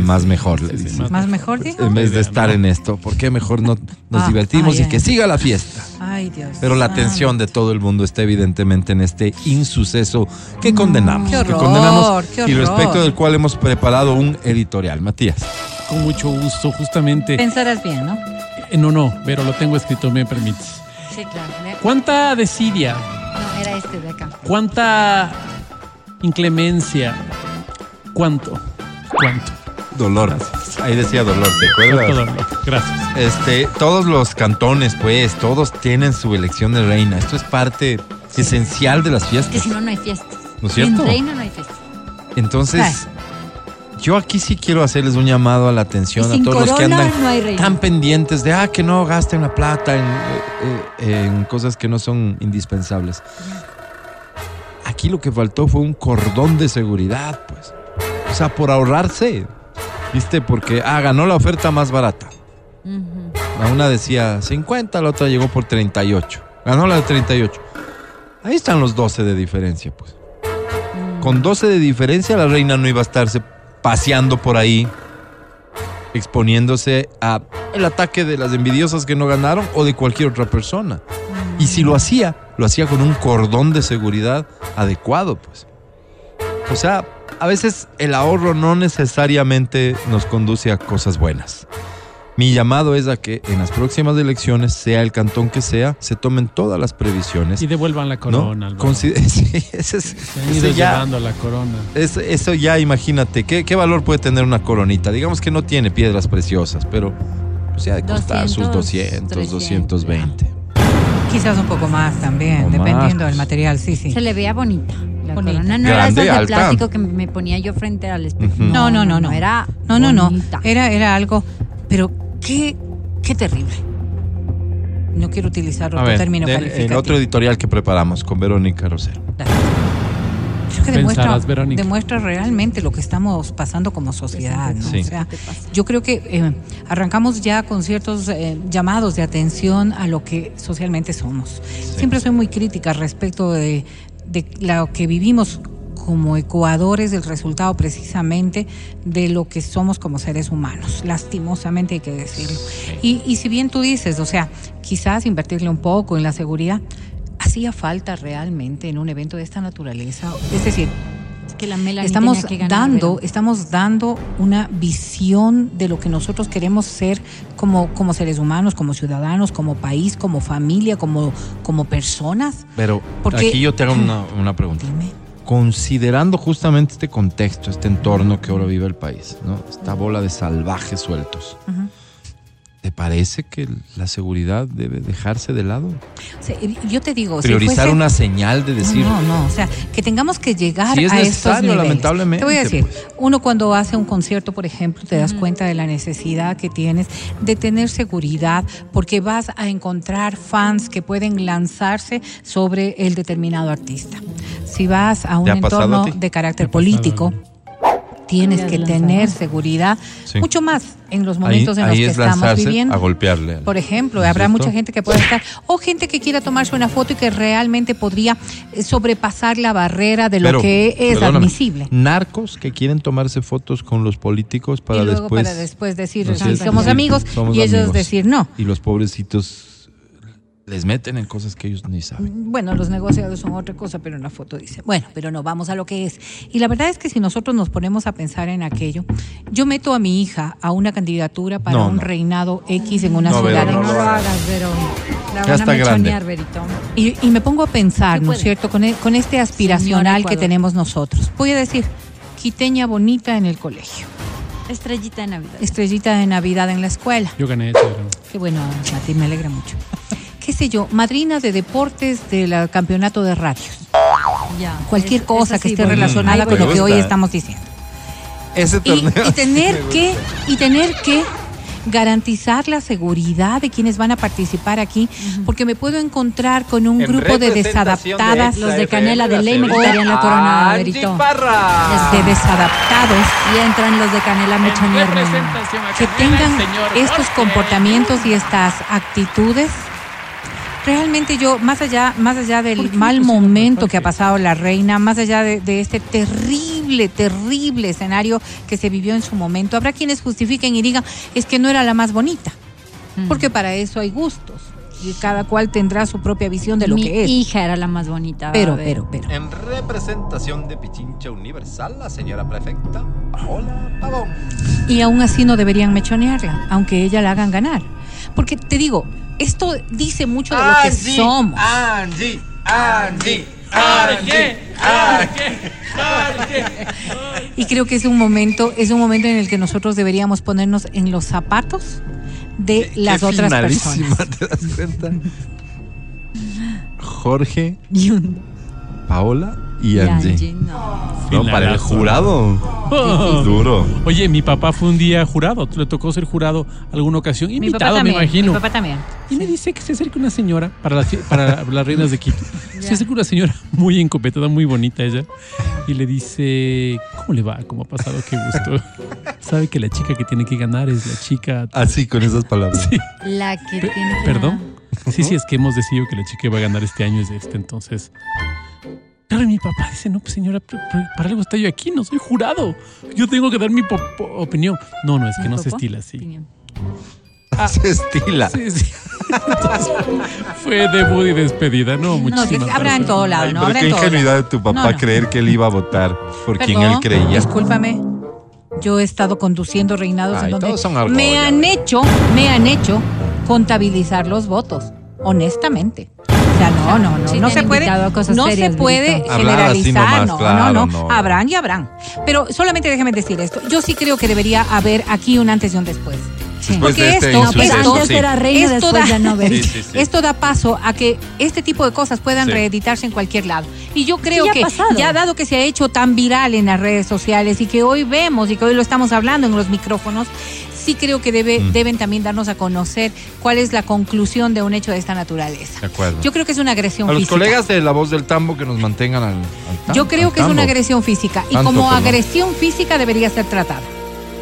más mejor, le Sí, más- Más mejor, dijo. En vez de estar en esto, ¿por qué mejor no nos Ah, divertimos ah, y que siga la fiesta? Ay, Dios. Pero la atención de todo el mundo está evidentemente en este insuceso que condenamos. qué que condenamos qué y respecto del cual hemos preparado un editorial. Matías. Con mucho gusto, justamente. Pensarás bien, ¿no? Eh, no, no, pero lo tengo escrito, me permites. Sí, claro. ¿Cuánta desidia? No, era este de acá. ¿Cuánta inclemencia? ¿Cuánto? ¿Cuánto? Dolor. Ahí decía dolor, ¿te ¿Cuánto acuerdas? dolor? Gracias. Este, todos los cantones, pues, todos tienen su elección de reina. Esto es parte esencial de las Que fiestas. si no, no hay fiestas. ¿No es cierto? Sin reina no hay fiestas. Entonces, yo aquí sí quiero hacerles un llamado a la atención Y a todos los que andan no tan pendientes de, ah, que no gasten la plata en, eh, eh, en cosas que no son indispensables. Aquí lo que faltó fue un cordón de seguridad, pues. O sea, por ahorrarse, ¿viste? Porque, ah, ganó la oferta más barata. La una decía 50, la otra llegó por 38. Ganó la de 38. Ahí están los 12 de diferencia, pues. Con 12 de diferencia, la reina no iba a estarse paseando por ahí, exponiéndose a el ataque de las envidiosas que no ganaron o de cualquier otra persona. Y si lo hacía, lo hacía con un cordón de seguridad adecuado, pues. O sea, a veces el ahorro no necesariamente nos conduce a cosas buenas. Mi llamado es a que en las próximas elecciones, sea el cantón que sea, se tomen todas las previsiones. Y devuelvan la ¿no? corona. Consi- (laughs) sí, ese es- Se han ido ya- llevando la corona. es- eso ya imagínate, ¿qué, ¿qué valor puede tener una coronita? Digamos que no tiene piedras preciosas, pero pues ya de costar sus 200, 300, 220. Quizás un poco más también, O más, dependiendo del pues. material, sí, sí. Se le veía bonita. La Bonita. corona no era Grande, esas de alta. plástico que me ponía yo frente al espejo. Ujú. No, no, no, no. Era No, no, no. Era, era algo, pero qué, qué terrible. No quiero utilizar A otro ver, término el, el calificativo. otro editorial que preparamos con Verónica Rosero. Creo que demuestra, realmente lo que estamos pasando como sociedad. ¿no? Sí. O sea, yo creo que eh, arrancamos ya con ciertos eh, llamados de atención a lo que socialmente somos. Siempre soy muy crítica respecto de, de lo que vivimos como ecuadores del resultado precisamente de lo que somos como seres humanos. Lastimosamente hay que decirlo. Y, y si bien tú dices, o sea, quizás invertirle un poco en la seguridad, hacía falta realmente en un evento de esta naturaleza. Es decir, Es que la estamos tenía que ganar, dando, pero- estamos dando una visión de lo que nosotros queremos ser como, como seres humanos, como ciudadanos, como país, como familia, como, como personas. Pero Porque- aquí yo te hago una, una pregunta. Dime. Considerando justamente este contexto, este entorno que ahora vive el país, ¿no? Esta bola de salvajes sueltos. Ujú. ¿Te parece que la seguridad debe dejarse de lado? O sea, yo te digo, si Priorizar fuese- una señal de decir, No, no, no, o sea, que tengamos que llegar Sí es a estos necesario, niveles. lamentablemente, Te voy a decir, pues. uno cuando hace un concierto, por ejemplo, te das cuenta de la necesidad que tienes de tener seguridad, porque vas a encontrar fans que pueden lanzarse sobre el determinado artista. Si vas a un ¿Te ha pasado entorno a de carácter político, tienes que tener seguridad, Sí. mucho más en los ahí, momentos en los ahí que es estamos lanzarse viviendo. a golpearle. al- Por ejemplo, ¿No es habrá cierto? mucha gente que pueda estar, o gente que quiera tomarse una foto y que realmente podría eh, sobrepasar la barrera de lo Pero, que es admisible. Narcos que quieren tomarse fotos con los políticos para y luego después. para después decir, somos Decir, amigos, somos y ellos amigos. decir no. Y los pobrecitos les meten en cosas que ellos ni saben. Bueno, los negociados son otra cosa, pero en la foto dice, bueno, pero no, vamos a lo que es. Y la verdad es que si nosotros nos ponemos a pensar en aquello, yo meto a mi hija a una candidatura para No, un no. reinado X en una No, ciudad. Vero, No, no lo lo hagas. pero la Ya van está a mechonear, Verito. Y, y me pongo a pensar, ¿no es cierto?, con, e- con este aspiracional que tenemos nosotros. Voy a decir, quiteña bonita en el colegio, Estrellita de Navidad. estrellita de Navidad en la escuela. Yo gané pero- Qué bueno, Mati, me alegra mucho. ¿Qué sé yo? Madrina de deportes del campeonato de radios. Ya. Cualquier Es- cosa que esté relacionada con lo que hoy estamos diciendo. Ese Y, torneo. y (laughs) tener que, y tener que garantizar la seguridad de quienes van a participar aquí, porque me puedo encontrar con un En grupo de desadaptadas, Los de Canela de ley me la quitarían la corona, Angie Verito. Parra. de desadaptados Y entran los de Canela a que tengan estos comportamientos y estas actitudes. Realmente yo, más allá, más allá del ¿Por qué mal momento que ha pasado la reina, más allá de, de este terrible, terrible escenario que se vivió en su momento, habrá quienes justifiquen y digan es que no era la más bonita, Mm. porque para eso hay gustos y cada cual tendrá su propia visión de lo Mi que es. hija era la más bonita. Pero, pero, pero. En representación de Pichincha Universal, la señora prefecta Paola Pavón. Y aún así no deberían mechonearla, aunque ella la hagan ganar. Porque te digo, esto dice mucho de lo que somos. Angie, Angie, Jorge, Jorge, Jorge. Y creo que es un momento, es un momento en el que nosotros deberíamos ponernos en los zapatos de las Qué otras personas. ¿Te das cuenta? Jorge, Y un- Paola y y Angie. Angie, no. No, para el jurado. Oh. Duro. Oye, mi papá fue un día jurado, le tocó ser jurado alguna ocasión, Mi papá invitado, me también. imagino. Mi papá también. Y me dice que se acerca una señora para las, para las reinas de Quito. (laughs) Se acerca una señora muy encopetada, muy bonita ella. Y le dice, ¿cómo le va? ¿Cómo ha pasado? Qué gusto. (laughs) Sabe que la chica que tiene que ganar es la chica... Así, con esas palabras. Sí. La que tiene que ¿Perdón? Sí, sí, es que hemos decidido que la chica que va a ganar este año es esta, entonces... Claro, y mi papá dice, no, pues señora, pero- pero para algo estoy yo aquí, no soy jurado. Yo tengo que dar mi opinión. No, no, es que ¿Mi no se estila así. Opinión. (laughs) Se estila. Sí, sí. Entonces, (laughs) fue debut y despedida, ¿no? No, Muchísimas que habrá en todo lado, ¿no? Pero Habrá qué ingenuidad de tu papá No, no. creer que él iba a votar por quien él Perdón, creía. Discúlpame. Yo he estado conduciendo reinados Ay, en donde todos son me han hecho, me han hecho contabilizar los votos, honestamente. O sea, no, no, no, Sí, no se puede, invitado a cosas no serias, se puede Brito. Generalizar, nomás, no, claro, no, no, no. habrán y habrán. Pero solamente déjeme decir esto, yo sí creo que debería haber aquí un antes y un después. Porque este esto, esto- sí. da. Sí, esto da paso a que este tipo de cosas puedan Sí. reeditarse en cualquier lado. Y yo creo ya ha que pasado. ya dado que se ha hecho tan viral en las redes sociales y que hoy vemos y que hoy lo estamos hablando en los micrófonos, sí creo que debe, Mm. deben también darnos a conocer cuál es la conclusión de un hecho de esta naturaleza. De acuerdo. Yo creo que es una agresión a los física. colegas de La Voz del Tambo que nos mantengan al, al tam- Yo creo al que es una agresión física y Tanto, como perdón. agresión física debería ser tratada.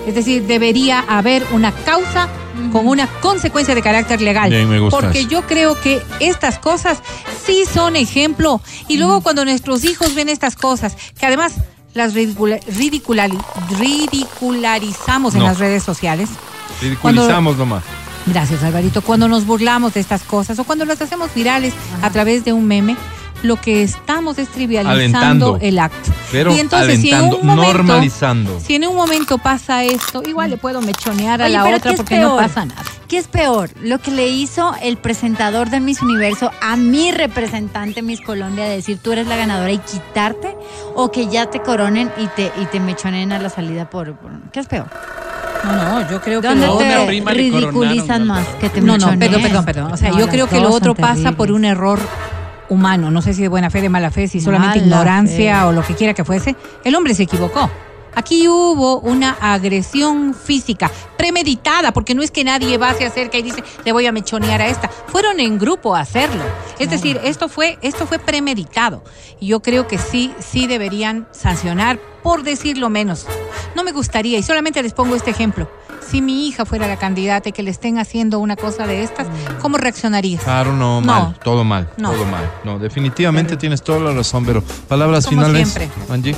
Es decir, debería haber una causa con una consecuencia de carácter legal. Bien, me gusta porque eso. yo creo que estas cosas sí son ejemplo. Y luego cuando nuestros hijos ven estas cosas, que además las ridicula- ridiculari- ridicularizamos en las redes sociales. Ridiculizamos nomás. Gracias, Alvarito. Cuando nos burlamos de estas cosas o cuando las hacemos virales a través de un meme, lo que estamos es trivializando Alentando. el acto. Pero y entonces, si en un momento, normalizando. Si en un momento pasa esto, igual le puedo mechonear a Oye, la otra ¿qué es porque no pasa nada. ¿Qué es peor? ¿Lo que le hizo el presentador del Miss Universo a mi representante Miss Colombia de decir tú eres la ganadora y quitarte? ¿O que ya te coronen y te, y te mechonen a la salida por, por- ¿Qué es peor? No, no, yo creo que ¿Dónde lo le ridiculizan más que te No, no, perdón, perdón, perdón. O sea, No, yo creo que lo otro pasa por un error humano. No sé si de buena fe, de mala fe, si solamente Mala ignorancia fe. o lo que quiera que fuese. El hombre se equivocó. Aquí hubo una agresión física premeditada, porque no es que nadie va hacia cerca y dice, le voy a mechonear a esta. Fueron en grupo a hacerlo. Es decir, esto fue, esto fue premeditado. Y yo creo que sí, sí deberían sancionar, por decirlo menos. No me gustaría, y solamente les pongo este ejemplo. Si mi hija fuera la candidata y que le estén haciendo una cosa de estas, ¿cómo reaccionarías? Claro, no, No. mal, todo mal, No. todo mal. No, definitivamente tienes toda la razón, pero palabras Como finales, siempre. Angie.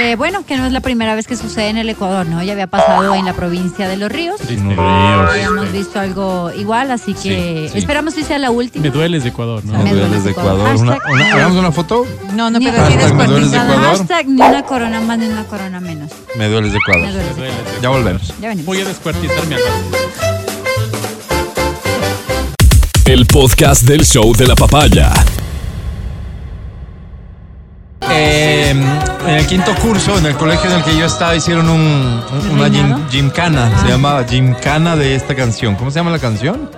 Eh, bueno, que no es la primera vez que sucede en el Ecuador, ¿no? Ya había pasado en la provincia de Los Ríos. Unos Habíamos visto algo igual, así que Sí, sí. esperamos que sea la última. Me dueles de Ecuador, ¿no? Me Me duele dueles de Ecuador. Una- Hashtag- una- hagamos una foto. No, no, pero Hashtag tienes me dueles de cuartizada. Ecuador. Hashtag ni una corona más ni una corona menos. Me dueles de Ecuador. Me dueles de Ya volvemos. Ya venimos. Voy a descuartizarme al El podcast del show de la papaya. Eh, en el quinto curso, en el colegio en el que yo estaba, hicieron un, un- una ¿Reinado? gym, gymkhana. Se llamaba Gymkhana de esta canción. ¿Cómo se llama la canción?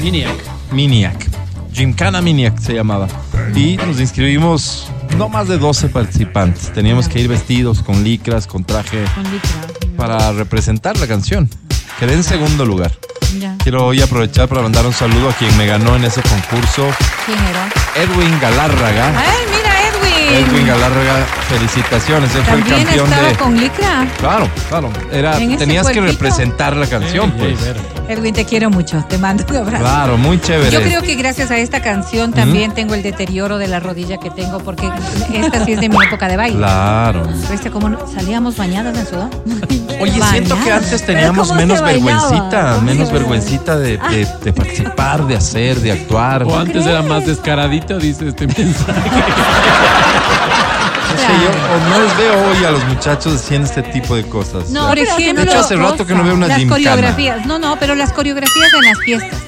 Miniac. Miniac. Gymkhana Miniac se llamaba. Y nos inscribimos no más de 12 participantes. Teníamos que ir vestidos con licras, con traje, Con licra. para representar la canción. Quedé en segundo lugar. Ya. Quiero hoy aprovechar para mandar un saludo a quien me ganó en ese concurso, ¿Quién era? Edwin Galárraga. ¡Ay, Edwin! Galárraga, felicitaciones. Él fue el También campeón estaba de. con Licra. Claro, claro. Era, tenías que representar la canción, pues. ver. Edwin, te quiero mucho. Te mando un abrazo. Claro, muy chévere. Yo creo que gracias a esta canción también tengo el deterioro de la rodilla que tengo porque esta sí es de mi época de baile. Claro. ¿Viste cómo no- salíamos bañadas en sudor? (laughs) Oye, siento que antes teníamos ¿cómo se menos vergüencita, ¿Cómo menos se vergüencita de, de- de participar, de hacer, de actuar. O antes era más descaradito, dice este mensaje. No sé, yo o no los veo hoy a los muchachos haciendo este tipo de cosas. No, O sea, Por ejemplo, de hecho, hace rato que no veo una las coreografías. No, no, pero las coreografías en las fiestas.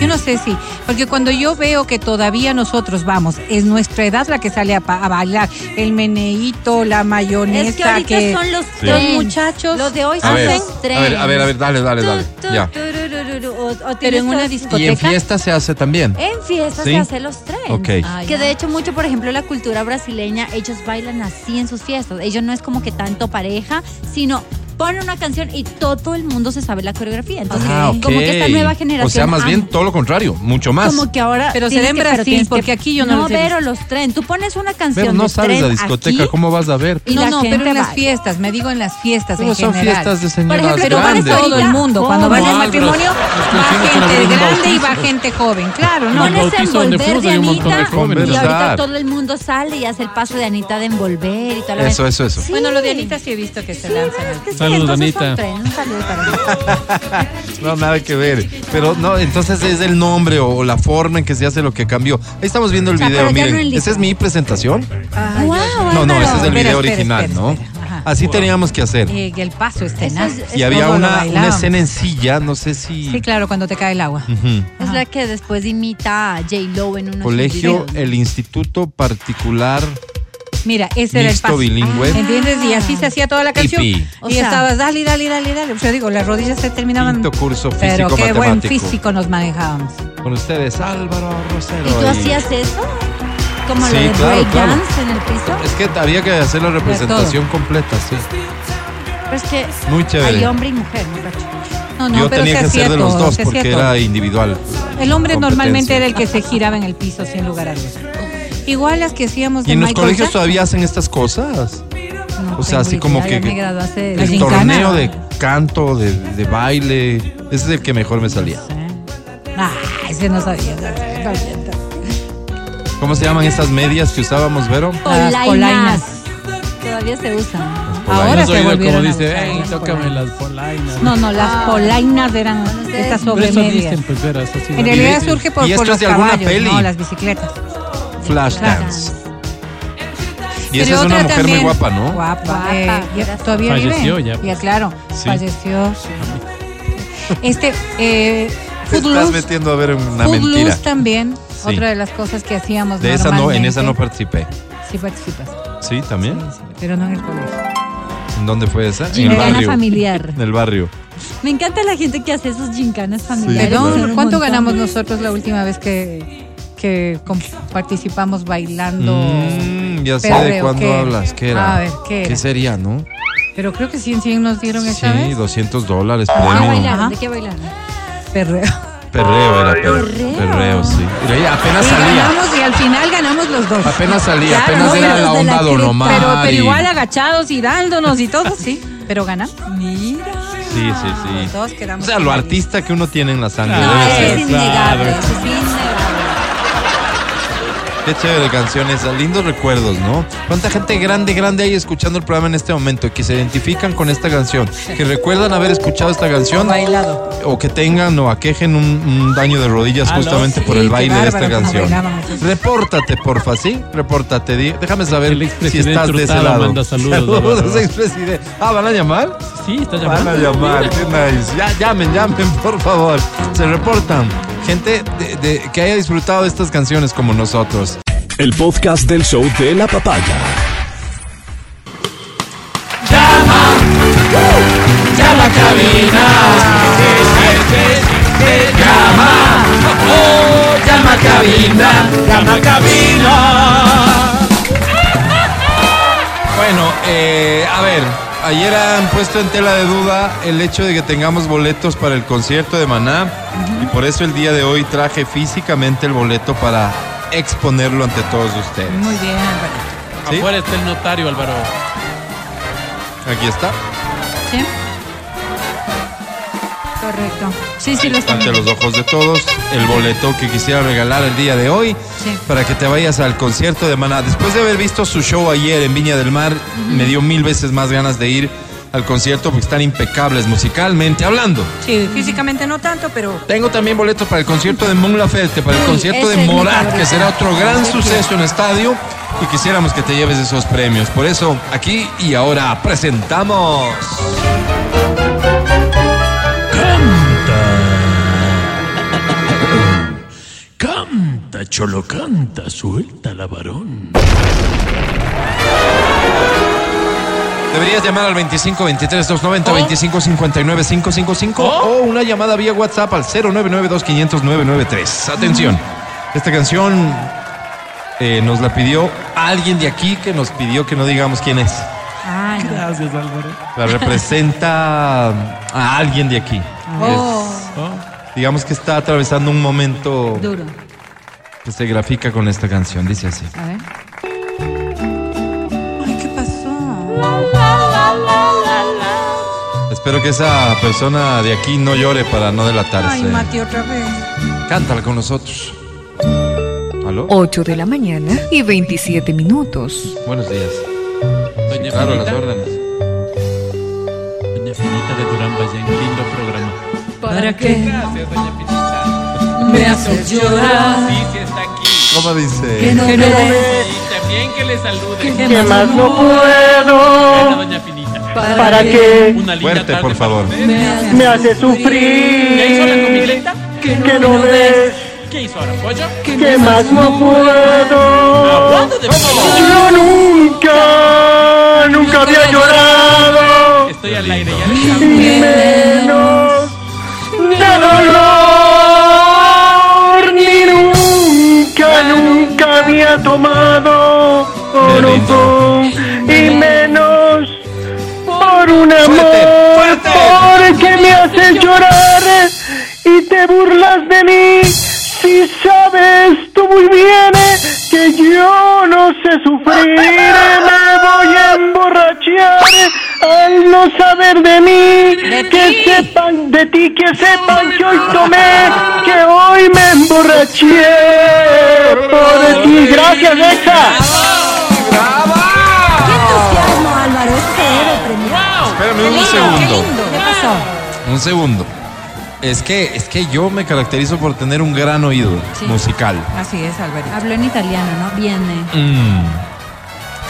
Yo no sé si, porque cuando yo veo que todavía nosotros vamos, es nuestra edad la que sale a, pa- a bailar, el meneíto, la mayonesa, Es que ahorita son los Sí. Los muchachos Los de hoy son ver, los a ver, a ver, a ver, dale, dale, dale. Ya. o- o pero en una discoteca. Y en fiesta se hace también. En fiestas ¿Sí? se hacen los trends. Ok. Ah, Que de hecho mucho, por ejemplo, la cultura brasileña, ellos bailan así en sus fiestas. Ellos no es como que tanto pareja, sino ponen una canción y todo el mundo se sabe la coreografía. Entonces, Ah, como que esta nueva generación... O sea, más bien ama. todo lo contrario, mucho más. Como que ahora. Pero será en que- Brasil, que- porque aquí yo no los he pero los trends. Tú pones una canción. Pero no a la discoteca, aquí, ¿cómo vas a ver? y no, la no, gente pero en las fiestas, me digo en las fiestas Pero en son general. fiestas de señoras ejemplo, Pero va grandes. ahorita- todo el mundo. Cuando van al No, matrimonio, pero va gente grande y va gente joven. Claro, ¿no? el Pones envolver de Anita y ahorita todo el mundo sale y hace el paso de Anita de envolver y toda la Eso, eso, eso. Bueno, lo de Anita sí he visto que se lanzan. Entonces Anita. Un saludo para. (laughs) No, nada que ver. Pero no, entonces es el nombre o la forma en que se hace lo que cambió. Ahí estamos viendo el O sea, video, miren. en Esa es mi presentación. Wow, No, no, ese es el video espera, original, espera, ¿no? espera. Así teníamos que hacer. Eh, y el paso es Eso tenaz. es- Y había una, escena en silla, no sé si. Sí, claro, cuando te cae el agua. Es la que después imita a J. Lo en unos Colegio, videos. el Instituto Particular Mira, ese era el paso. Bilingüe. ¿Entiendes? Y así se hacía toda la canción. Hippie. O y sea- estabas, dale, dale, dale, dale. O sea, digo, las rodillas se terminaban. Quinto curso Pero qué buen físico nos manejábamos. Con ustedes, Álvaro Rosero. ¿Y tú y- hacías eso? Como Sí, lo de claro, claro. dance en el piso. Es que había que hacer la representación completa, sí. Pero es que Muy chévere. hay hombre y mujer, ¿no? cacho? No, no, Yo pero tenía se que hacía ser de los todo, dos se porque hacía todo. era individual. El hombre normalmente era el que se giraba en el piso, sin lugar a dudas. Igual las que hacíamos de ¿Y en los Michael colegios Jackson. todavía hacen estas cosas? No O sea, así como idea, que- me gradué hace La El gincana. torneo de canto, de, de baile. Ese es el que mejor me salía. Ah, ese no sabía. no sabía, no. ¿Cómo se llaman esas medias que usábamos, Vero? Las polainas. polainas. Todavía se usan. Ahora ¿No se oído volvieron como a dice, usar las tócame polainas. las polainas? No, no, las Ah. polainas eran estas sobremedias. dicen, pues, En no realidad surge por, ¿Y por esto los es de alguna caballos, peli? no, las bicicletas. Flashdance. Y esa es una mujer muy guapa, ¿no? Guapa. Guapa, eh, ya- todavía Falleció vive. ya, pues. Ya, claro. Sí. Falleció. Este, eh, Te estás Footloose, metiendo a ver una Footloose mentira. también. Sí. Otra de las cosas que hacíamos De esa no, en esa no participé. Sí participas. ¿Sí? ¿También? Sí, sí, pero no en el colegio. ¿En dónde fue esa? En el barrio. familiar. En el barrio. Me encanta la gente que hace esos gincanas familiares. Un ¿cuánto ganamos nosotros la última vez que, que participamos bailando? Mm, ya sé de cuándo ¿qué? hablas. ¿Qué era? A ver, ¿qué era? sería, no? Pero creo que 100, 100 nos dieron Sí, esa vez. 200 dólares ¿De qué bailaron? ¿De qué bailaron? Perreo. Perreo era perreo. Perreo. Perreo, sí. Y ahí apenas Y salía. ganamos y al final ganamos los dos. Apenas salía, Claro, apenas no, era pero la onda Don. Omar. Pero, pero y- igual agachados y dándonos y todo, sí. Pero ganamos. Mira. Sí, sí, sí. Todos O quedamos. sea, lo artista que uno tiene en la sangre. No, debe ser. es innegable. Claro. Es innegable. Qué chévere canciones, lindos recuerdos, ¿no? ¿Cuánta gente grande, grande hay escuchando el programa en este momento y que se identifican con esta canción? Que recuerdan haber escuchado esta canción Bailado. o que tengan o aquejen un, un daño de rodillas Ah, no, justamente sí, por el baile de esta canción. Repórtate, porfa, ¿sí? Repórtate. di- Déjame saber si estás de ese lado. manda saludos, (laughs) Saludos, expresidente. Ah, ¿van a llamar? Sí, está Van llamando. a llamar, qué nice. Ya, llamen, llamen, (laughs) por favor. Se reportan. Gente de- de- que haya disfrutado de estas canciones como nosotros. El podcast del show de la papaya. Llama a cabina. Llama. Oh, llama a cabina. Llama a cabina. Bueno, eh, a ver, ayer han puesto en tela de duda el hecho de que tengamos boletos para el concierto de Maná y por eso el día de hoy traje físicamente el boleto para exponerlo ante todos ustedes. Muy bien, Álvaro. ¿Sí? Afuera está el notario, Álvaro. Aquí está, ¿Sí? Correcto. Sí, sí, lo ante los ojos de todos, el boleto que quisiera regalar el día de hoy Sí. para que te vayas al concierto de Maná. Después de haber visto su show ayer en Viña del Mar, me dio mil veces más ganas de ir al concierto porque están impecables musicalmente hablando. Sí, físicamente no tanto, pero Tengo también boletos para el concierto de Mon Laferte, para el concierto de Morat, que será otro gran suceso en estadio. Y quisiéramos que te lleves esos premios. Por eso, aquí y ahora presentamos. Canta, cholo, canta, suelta la varón. Deberías llamar al 25 23 290 25 59 555 o una llamada vía WhatsApp al 0992 500 993. Atención, esta canción eh, nos la pidió alguien de aquí que nos pidió que no digamos quién es. Ay. Gracias, Álvaro. La representa a alguien de aquí. Oh, Es- digamos que está atravesando un momento duro. Que se grafica con esta canción. Dice así. A ver. Ay, ¿qué pasó? Espero que esa persona de aquí no llore para no delatarse. Ay, Mati, otra vez. Cántala con nosotros. ¿Aló? 8 de la mañana y 27 minutos. Buenos días. Doña Claro, las órdenes. Doña Pinita de Durán Ballén, lindo programa. ¿Para qué? Gracias, doña Pinita. Me haces llorar. Sí, sí. ¿Cómo dice? Que no me ves. Y también que le salude. ¿Qué más no puedo? doña Pinita. ¿Para qué Una linda Fuerte, por para favor. Me hace ¿Ya hizo la sufrir. comileta? Que no ves. ¿Qué hizo ahora, pollo? ¿Qué más no puedo? De. Yo nunca, nunca había llorado. Estoy al aire, ya le Y menos había tomado oro. Y menos por un amor. Porque me haces llorar y te burlas de mí. Si sabes tú muy bien que yo no sé sufrir, me voy a emborrachar al no saber de mí. que sepan de ti, que sepan que hoy tomé, que hoy me emborraché por ti. Gracias, Exa. ¡Qué entusiasmo, Álvaro! Premiar. Espérame un segundo. qué lindo. ¿Qué pasó? Un segundo. Es que, es que yo me caracterizo por tener un gran oído Sí. musical. Así es, Álvaro. Habló en italiano, ¿no? Viene. Mm.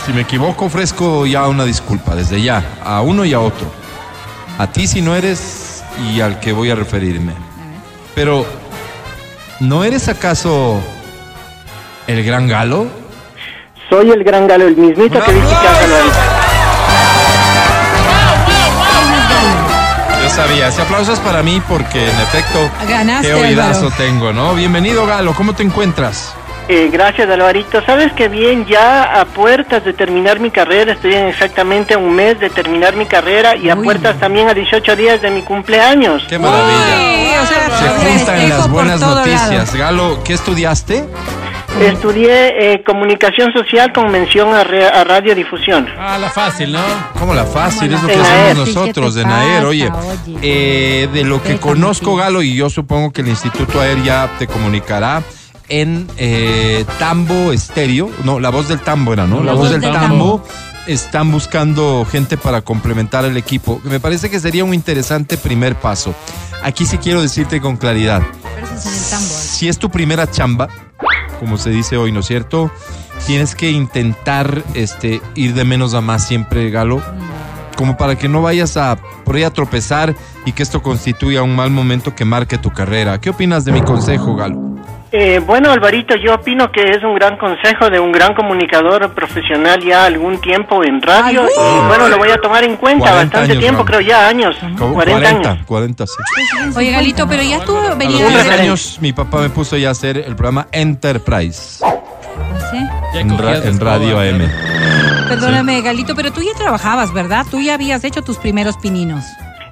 Si me equivoco, ofrezco ya una disculpa, desde ya, a uno y a otro. A ti si no eres y al que voy a referirme. Pero, ¿no eres acaso el gran galo? Soy el gran galo, el mismito que dice que Yo sabía, ese aplauso es para mí porque en efecto, Ganaste, qué oídazo tengo, ¿no? Bienvenido Galo, ¿cómo te encuentras? Eh, gracias, Alvarito. Sabes que bien, ya a puertas de terminar mi carrera, estoy en exactamente un mes de terminar mi carrera y a Uy. puertas también a 18 días de mi cumpleaños. ¡Qué maravilla! Uy, o sea, Se juntan las buenas noticias. Galo, ¿qué estudiaste? Estudié eh, comunicación social con mención a, re- a radiodifusión. Ah, la fácil, ¿no? Como la fácil, es lo que En hacemos Naer. Sí, ¿qué nosotros Naer. pasa? Oye, Oye. eh, de lo que conozco. Galo, y yo supongo que el Instituto Aer ya te comunicará en eh, Tambo Estéreo. No, la voz del Tambo era, ¿no? La, voz del Tambo. Están buscando gente para complementar el equipo. Me parece que sería un interesante primer paso. Aquí sí quiero decirte con claridad. Tambor. Si es tu primera chamba, como se dice hoy, ¿no es cierto? Tienes que intentar este, ir de menos a más siempre, Galo, como para que no vayas a por ahí a tropezar y que esto constituya un mal momento que marque tu carrera. ¿Qué opinas de mi consejo, Galo? Eh, bueno, Alvarito, yo opino que es un gran consejo de un gran comunicador profesional ya algún tiempo en radio. Ay, y bueno, lo voy a tomar en cuenta 40 bastante años, tiempo, Raúl. creo ya años, 40, años. 40, sí. Oye, Galito, pero ya tú A los venías... 10 referente. años mi papá me puso ya a hacer el programa Enterprise ¿Sí? Ya en, ra- en Radio AM. Perdóname, Galito, pero tú ya trabajabas, ¿verdad? Tú ya habías hecho tus primeros pininos.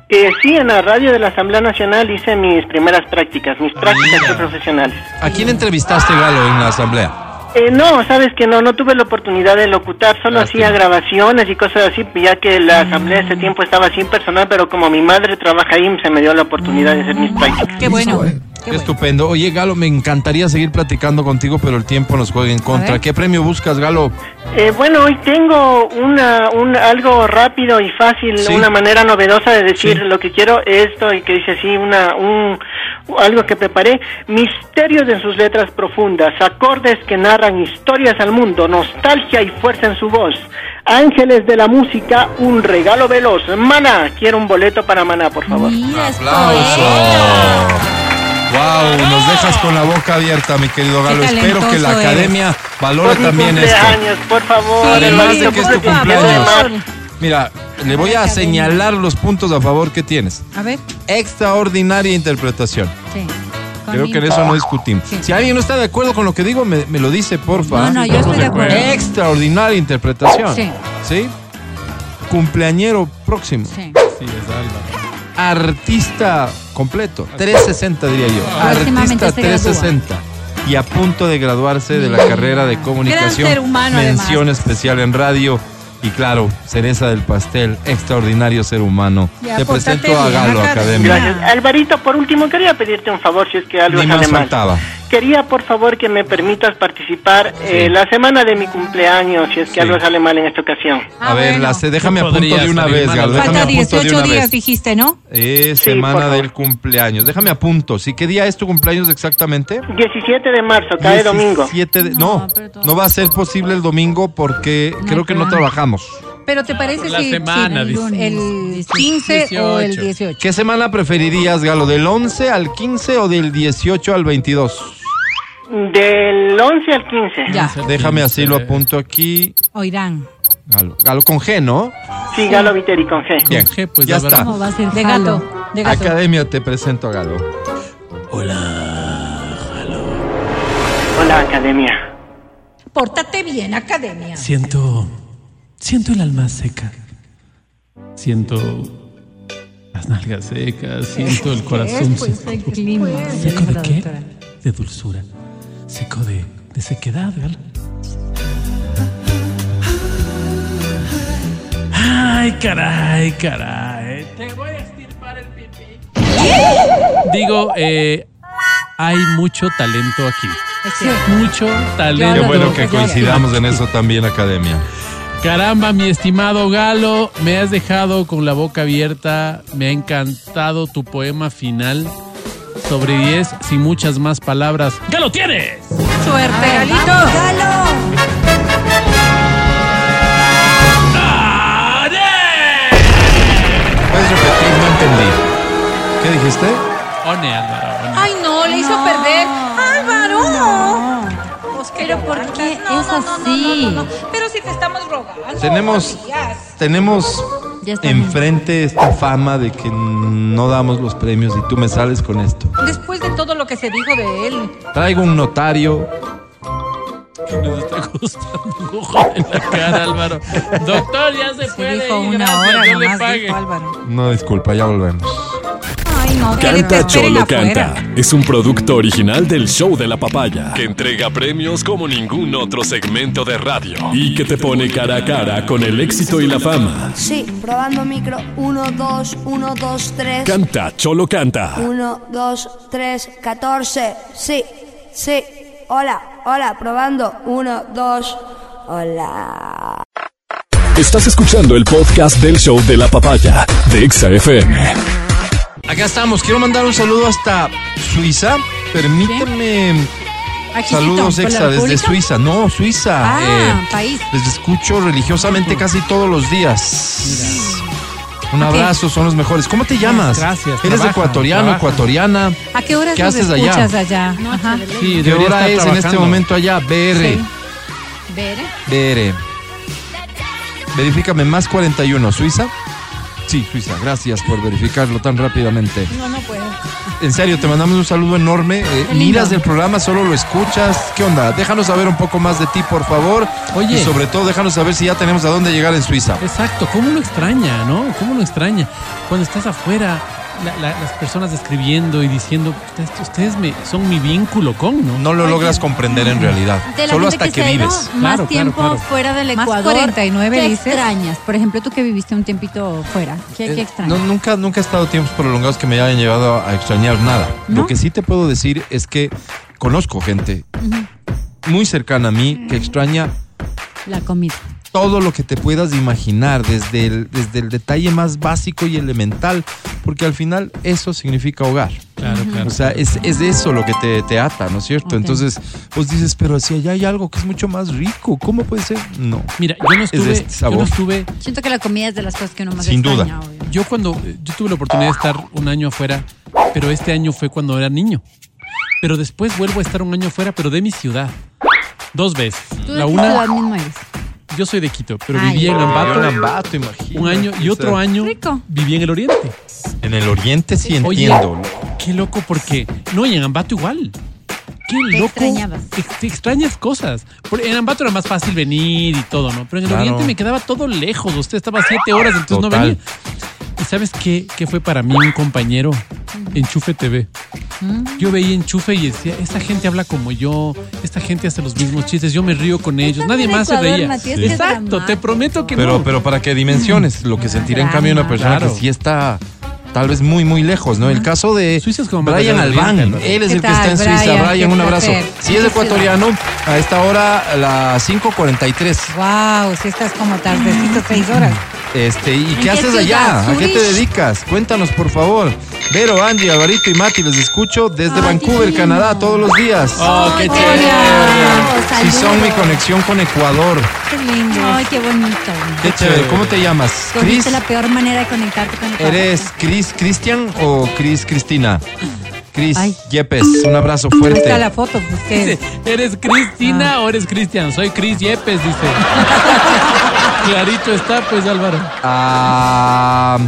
Eh, sí, en la radio de la Asamblea Nacional hice mis primeras prácticas, mis prácticas Mira. profesionales. ¿A quién entrevistaste, Galo, en la asamblea? Eh, no, sabes que no, no tuve la oportunidad de locutar, solo Lástima. hacía grabaciones y cosas así, ya que la asamblea ese tiempo estaba sin personal, pero como mi madre trabaja ahí, se me dio la oportunidad de hacer mis prácticas. Qué bueno. Qué, Qué bueno. estupendo. Oye, Galo, me encantaría seguir platicando contigo, pero el tiempo nos juega en contra. ¿Qué premio buscas, Galo? Eh, bueno, hoy tengo una, un, algo rápido y fácil, Sí. una manera novedosa de decir Sí. lo que quiero, esto y que dice así, una, un, algo que preparé, misterios en sus letras profundas, acordes que narran historias al mundo, nostalgia y fuerza en su voz, ángeles de la música, un regalo veloz, Maná, quiero un boleto para Maná, por favor. Mira, es ¡Wow! Nos dejas con la boca abierta, mi querido Galo. Espero que la eres. academia valore Por mi también esto. cumpleaños, por favor. Sí, Además de que es tu cumpleaños. Mira, le voy a señalar los puntos a favor que tienes. A ver, Extraordinaria interpretación. Sí. Creo que en eso no discutimos. Sí. Si alguien no está de acuerdo con lo que digo, me, me lo dice, porfa. No, no, yo estoy de acuerdo. Extraordinaria interpretación. Sí. ¿Sí? Cumpleañero próximo. Sí. Sí, es Álvaro. Artista completo. 360 diría yo. Próximamente Artista se gradúa. 360. Y a punto de graduarse de la carrera de comunicación. ser humano, mención además. especial en radio. Y claro, cereza del pastel, extraordinario ser humano. Ya, Te presento a Galo Academia. Gracias. Alvarito, por último, quería pedirte un favor, si es que algo Ni más faltaba. Quería por favor que me permitas participar eh, la semana de mi cumpleaños, si es que Sí. algo sale mal en esta ocasión. A ver, la sé, déjame No apunto de una vez. Déjame Falta apunto de 18 una días, vez. dijiste, ¿no? Es por semana favor. del cumpleaños. Déjame apunto. ¿Sí qué día es tu cumpleaños exactamente? 17 de marzo, cae domingo. 17 de- no, todo- no va a ser posible el domingo porque creo que no trabajamos. Pero ¿te parece La si, semana, si el 15 o el 18? ¿Qué semana preferirías, Galo? ¿Del 11 al 15 o del 18 al 22? Del 11 al 15. Ya, Déjame así lo apunto aquí. oirán. Galo, Galo con G, ¿no? Sí, Galo Viteri con G. Bien, G, pues, ya está. ¿Cómo va a ser De gato, de gato. Academia, te presento a Galo. Hola, Academia. Pórtate bien, academia. Siento. Siento el alma seca. Siento las nalgas secas. Siento el corazón Pues seco. el clima. ¿Seco de qué? De dulzura. Seco de, de sequedad, Galo. Ay, caray, caray. Te voy a estirpar el pipí. Digo, eh, hay mucho talento aquí. Mucho talento. Qué bueno que coincidamos en eso también, Academia. Caramba, mi estimado Galo, me has dejado con la boca abierta. Me ha encantado tu poema final. Sobre 10, sin muchas más palabras. ¡Galo tienes! Suerte, Galito. ¿Puedes repetir? No entendí. ¿Qué dijiste? One, Álvaro, Pero ¿por qué No, es no, no, así? no, no, no. Pero si te estamos rogando. Tenemos, tenemos enfrente esta fama de que no damos los premios y tú me sales con esto. Después de todo lo que se dijo de él. Traigo un notario. Que nos está gustando un ojo en la cara, Álvaro. Doctor, ya se Se puede dijo ir, una gracias, hora yo le pague. dijo Álvaro. No, disculpa, ya volvemos. No, Canta Cholo afuera. Canta es un producto original del Show de la Papaya que entrega premios como ningún otro segmento de radio y que te pone cara a cara con el éxito y la fama. Sí, probando micro. 1, 2, 1, 2, 3. Canta Cholo Canta. 1, 2, 3, 14. Sí, sí. Hola, hola, probando. 1, 2. Hola. Estás escuchando el podcast del Show de la Papaya de Exa FM. Acá estamos. Quiero mandar un saludo hasta Suiza. Permíteme. Aquí Saludos sí, ¿por la extra desde? Suiza. No, Suiza. Ah, Eh, país. les escucho religiosamente casi todos los días. Un abrazo, son los mejores. ¿Cómo te llamas? Gracias, ¿Eres trabaja, ecuatoriano, trabaja. ecuatoriana? ¿A qué horas ¿Qué haces allá? escuchas allá? Ajá. Sí, ¿Qué hora es en este momento allá? BR. Sí. Ver. BR. Verifícame, más 41, ¿Suiza? Sí, Suiza. Gracias por verificarlo tan rápidamente. No, no puedo. En serio, te mandamos un saludo enorme. Eh, miras el programa, solo lo escuchas. ¿Qué onda? Déjanos saber un poco más de ti, por favor. Oye. Y sobre todo, déjanos saber si ya tenemos a dónde llegar en Suiza. Exacto, ¿cómo lo extraña, no? ¿Cómo lo extraña? Cuando estás afuera, la- la- las personas escribiendo y diciendo, ustedes, me, son mi vínculo con, ¿no? No lo logras comprender en realidad. Solo hasta que, vives. Más Claro, tiempo claro. fuera del Más Ecuador. 49 ¿Qué dices? extrañas? Por ejemplo, tú que viviste un tiempito fuera. ¿Qué, qué Eh, extrañas? no, nunca, nunca he estado tiempos prolongados que me hayan llevado a extrañar nada. ¿No? Lo que sí te puedo decir es que conozco gente muy cercana a mí que extraña La comida. Todo lo que te puedas imaginar, desde el, desde el detalle más básico y elemental, porque al final eso significa hogar. Claro, claro. O sea, es, es eso lo que te, te ata, ¿no es cierto? Ok. Entonces, vos dices, pero si allá hay algo que es mucho más rico, ¿cómo puede ser? No. Mira, yo no Es de estuve, este yo sabor. no estuve, Siento que la comida es de las cosas que uno más Sin duda. extraña, obvio. yo cuando, yo tuve la oportunidad de estar un año afuera, pero este año fue cuando era niño. Pero después vuelvo a estar un año afuera, pero de mi ciudad. Dos veces. ¿Tú La una, ciudad mismo eres? Yo soy de Quito, pero Ay. vivía en Vivió Ambato en Ambato, imagínate. un año y otro sea, año Rico. viví en el Oriente. En el oriente sí Oye, entiendo. qué loco porque no y en Ambato igual. Qué Te loco. extrañabas. Ex- te extrañas cosas. En Ambato era más fácil venir y todo, ¿no? Pero en el Claro. Oriente me quedaba todo lejos. Usted estaba siete horas, entonces no venía. ¿Y sabes qué, qué fue para mí un compañero? Enchufe TV. Yo veía Enchufe y decía, esta gente habla como yo, esta gente hace los mismos chistes, yo me río con ellos, nadie más se reía. Matías, es Exacto, te prometo que Pero, no. pero para que dimensiones lo que sentirá en cambio una persona Claro. que sí está tal vez muy, muy lejos, ¿no? El caso de como más Brian allá del Albán, él es ¿Qué el que está en Suiza. Brian? Brian, un abrazo. Si es ecuatoriano, a esta hora, a las 5.43. Wow, si estás como tardecito, seis horas. Este, ¿y ¿En qué qué haces ciudad? allá? ¿A qué te dedicas? Cuéntanos, por favor. Vero, Angie, Alvarito y Mati, les escucho desde Vancouver, Canadá, todos los días. Oh, qué chévere. Si son mi conexión con Ecuador. Qué lindo. Ay, qué bonito. Qué chévere. ¿Cómo te llamas? Cris. la peor manera de conectarte con el ¿Eres Cris Cristian o Cris Cristina? Cris. Yepes, un abrazo Ahí fuerte. está la foto. pues, Dice, (laughs) ¿eres Cristina o eres Cristian? Soy Cris Yepes, dice. (laughs) Clarito está, pues, Álvaro. Ah,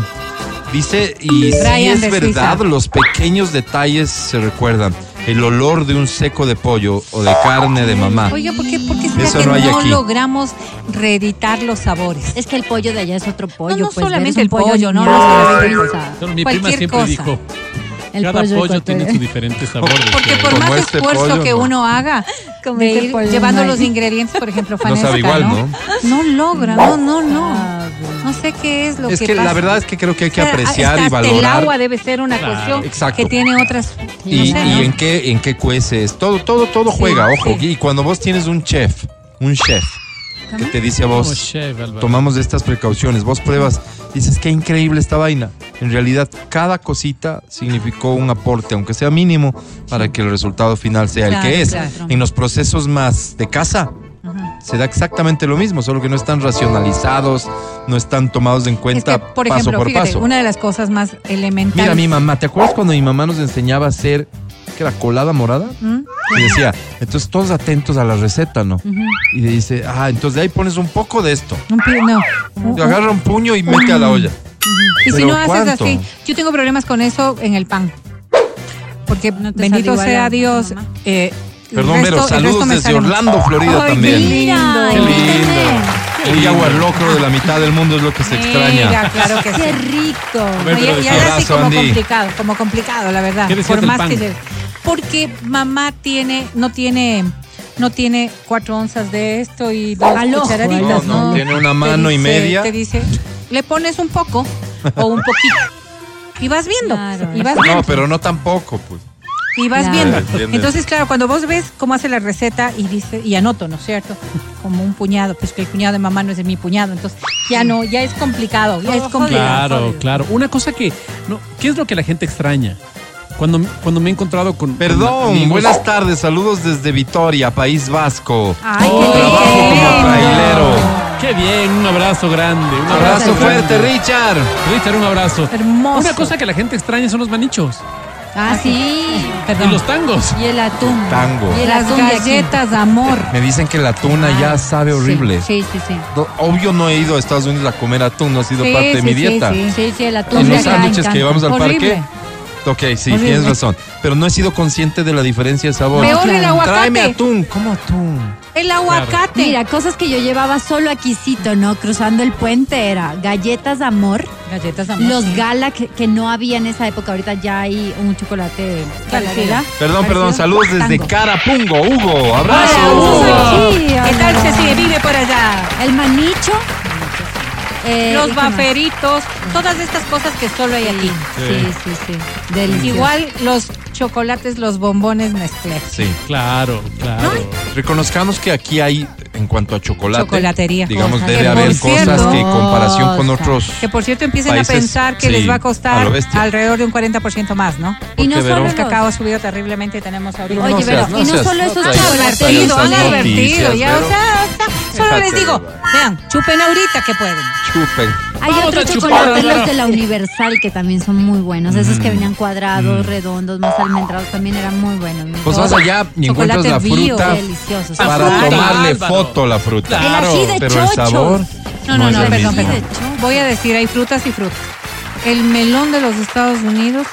dice, y si Brian es de verdad, Suiza. los pequeños detalles se recuerdan. El olor de un seco de pollo o de carne de mamá. Oiga, ¿por qué, por qué será Eso que no no, hay aquí. logramos reeditar los sabores? Es que el pollo de allá es otro pollo. no pues, solamente el pollo, no, no solamente sea, Pero mi prima Cualquier siempre cosa. dijo, El cada pollo tiene su diferente sabor. Porque por. Como más este esfuerzo pollo, que no. uno haga Como de este ir pollo llevando no los ingredientes, por ejemplo, (laughs) No sabe Fanesca, igual, ¿no? No logra, no, no, no. No sé qué es lo Es que que pasa. la verdad es que creo que hay que O sea, apreciar y valorar. El agua debe ser una Claro, cuestión exacto. que tiene otras. Y, no sé, y ¿no? en qué en qué cueces, todo todo todo juega, sí. ojo. Y cuando vos tienes un chef, un chef que te dice a vos, chef, tomamos estas precauciones, vos pruebas, dices qué increíble esta vaina. En realidad cada cosita significó un aporte, aunque sea mínimo, para que el resultado final sea el que es. claro. En los procesos más de casa se da exactamente lo mismo, solo que no están racionalizados, no están tomados en Es cuenta que, por paso ejemplo, por fíjate, paso. una de las cosas más elementales. Mira, mi mamá, ¿te acuerdas cuando mi mamá nos enseñaba a hacer, que era colada morada? ¿Mm? Y decía, entonces todos atentos a la receta, ¿no? Y le dice, ah, entonces de ahí pones un poco de esto. Un pi- no. Agarra un puño y mete a la olla. Y si ¿Pero no haces así, yo tengo problemas con eso en el pan. Porque te bendito sea Dios. eh, Perdón, resto- resto saludos desde. Orlando, Florida Ay, también. Qué lindo. Qué lindo. El jaguar locro de la mitad del mundo es lo que se Mira, extraña. claro que sí. Qué rico. ver, No, y- pero y ahora sí como Andy. complicado, como complicado, la verdad. ¿Qué decías Por más pan? que le- porque mamá tiene, no tiene, no tiene cuatro onzas de esto y dos Al ojo, cucharaditas, No, no, ¿no? tiene una mano y dice- media. Te dice, le pones un poco o un poquito y vas viendo, Claro. y vas viendo. No, pero no tampoco, pues. Y vas Claro. viendo. Entonces, claro, cuando vos ves cómo hace la receta y dice, y anoto, ¿no es cierto? Como un puñado, pues que el puñado de mamá no es de mi puñado, entonces ya no, ya es complicado, ya es complicado. Claro, claro. Una cosa que, no, ¿qué es lo que la gente extraña? Cuando, cuando me he encontrado con. Perdón, buenas tardes, saludos desde Vitoria, País Vasco. Ay, Oh, qué Trabajo como trailero. Qué bien, un abrazo grande. Un Abrazo fuerte, grande. Richard. Richard, un abrazo. Hermoso. Una cosa que la gente extraña son los manichos Ah, sí. (laughs) y Perdón. los tangos. Y el atún. Tango. Y el Las atún de aquí. galletas, amor. Me dicen que la tuna ya sabe horrible. Sí, sí, sí. Obvio no he ido a Estados Unidos a comer atún, no ha sido Sí, parte de sí, mi sí, dieta. sí. Sí, sí, el atún En de los sándwiches que llevamos al Horrible. parque. Ok, sí, Horrible. tienes razón. Pero no he sido consciente de la diferencia de sabor. Peor el aguacate. Tráeme atún. ¿Cómo atún? El aguacate. Mira, cosas que yo llevaba solo aquícito, ¿no? Cruzando el puente era galletas de amor, galletas de amor. los sí. gala que, que no había en esa época, ahorita ya hay un chocolate parecido. Perdón, perdón, saludos desde Tango. Carapungo, Hugo. Hola, Abrazo. Hugo. Sí, ¿Qué hola. tal se sigue? Vive por allá. El manicho. Eh, ¿y Los baferitos, todas estas cosas que solo hay aquí. Sí, sí, sí. Delicioso. Igual los chocolates, los bombones Nestlé. Sí. Claro, claro. Reconozcamos que aquí hay, en cuanto a chocolate, Chocolatería. digamos, Cosas. debe Que haber cierto- cosas que en comparación con otros. Que por cierto empiecen Países, a pensar que sí, les va a costar alrededor de un 40% más, ¿no? Y no solo El cacao ha subido terriblemente y tenemos ahorita. Oye, pero, no y no solo esos advertido, han advertido. Ya, o sea, o sea, solo les digo, vean, chupen ahorita que pueden. Chupen. Hay Vamos otros chocolates, los de la Universal, que también son muy buenos. Esos Mm. que venían cuadrados, redondos, más almendrados, también eran muy buenos. Pues vas allá y encuentras la Chocolate bio, fruta Deliciosos. para fruta, tomarle Álvaro. foto a la fruta. El ají de Pero el chocho. sabor No, no, es no, el perdón, mismo. perdón. Voy a decir, hay frutas y frutas. El melón de los Estados Unidos,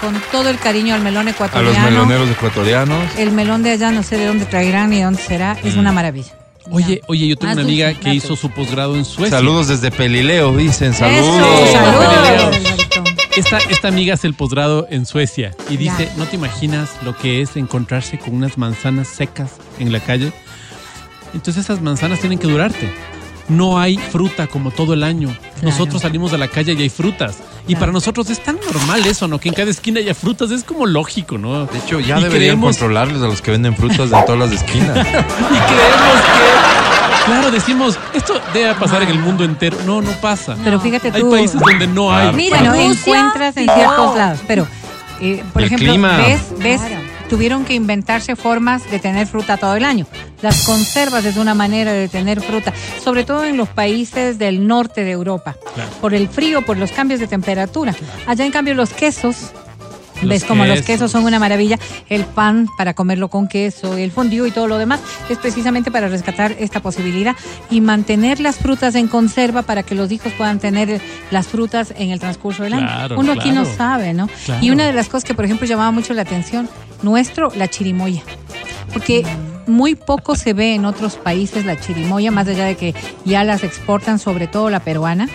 con todo el cariño al melón A los ecuatoriano. meloneros ecuatorianos. El melón de allá, no sé de dónde traerán ni dónde será, es Mm. una maravilla. Oye, oye, yo tengo Más una amiga dulce, que hizo su posgrado en Suecia. Saludos desde Pelileo, dicen. Saludos. Eso, saludos. Esta, esta amiga hace el posgrado en Suecia y dice, Ya. no te imaginas lo que es encontrarse con unas manzanas secas en la calle. Entonces esas manzanas tienen que durarte. No hay fruta como todo el año. Nosotros salimos a la calle y hay frutas. Y para nosotros es tan normal eso, ¿no? Que en cada esquina haya frutas, es como lógico, ¿no? De hecho, ya Y deberían creemos- controlarles a los que venden frutas de todas las esquinas. (laughs) Y creemos que. Claro, decimos, esto debe pasar en el mundo entero. No, no pasa. Pero fíjate Hay tú. países donde no hay. Mira, no encuentras en ciertos lados, pero eh, por El ejemplo, clima. ves, ves, Claro. Tuvieron que inventarse formas de tener fruta todo el año. Las conservas es una manera de tener fruta, sobre todo en los países del norte de Europa, Claro. por el frío, por los cambios de temperatura. Allá en cambio los quesos Los Ves como los quesos. son una maravilla. El pan para comerlo con queso, el fondue y todo lo demás es precisamente para rescatar esta posibilidad y mantener las frutas en conserva para que los hijos puedan tener las frutas en el transcurso del año. Claro, Uno aquí no sabe, ¿no? Claro. Y una de las cosas que, por ejemplo, llamaba mucho la atención, nuestro, la chirimoya. Porque muy poco se ve en otros países la chirimoya, más allá de que ya las exportan, sobre todo la peruana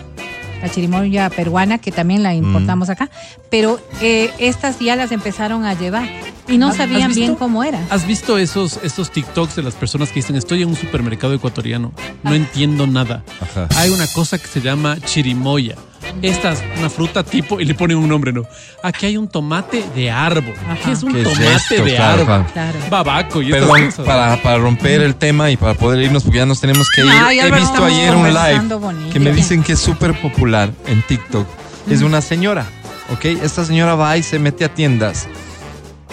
la chirimoya peruana, que también la importamos acá, pero eh, estas ya las empezaron a llevar y no ¿Has- sabían bien cómo era. ¿Has visto esos, esos TikToks de las personas que dicen estoy en un supermercado ecuatoriano? No entiendo nada. Ajá. Hay una cosa que se llama chirimoya. Esta es una fruta tipo, y le ponen un nombre, ¿no? Aquí hay un tomate de árbol. ¿Qué es un ¿Qué es tomate esto? de Claro, árbol? Claro. Babaco y Perdón, cosas. para, para romper el tema y para poder irnos, porque ya nos tenemos que ir. Ay, He visto ayer un live bonito. que me ¿De dicen que es súper popular en TikTok. Es una señora, ¿ok? Esta señora va y se mete a tiendas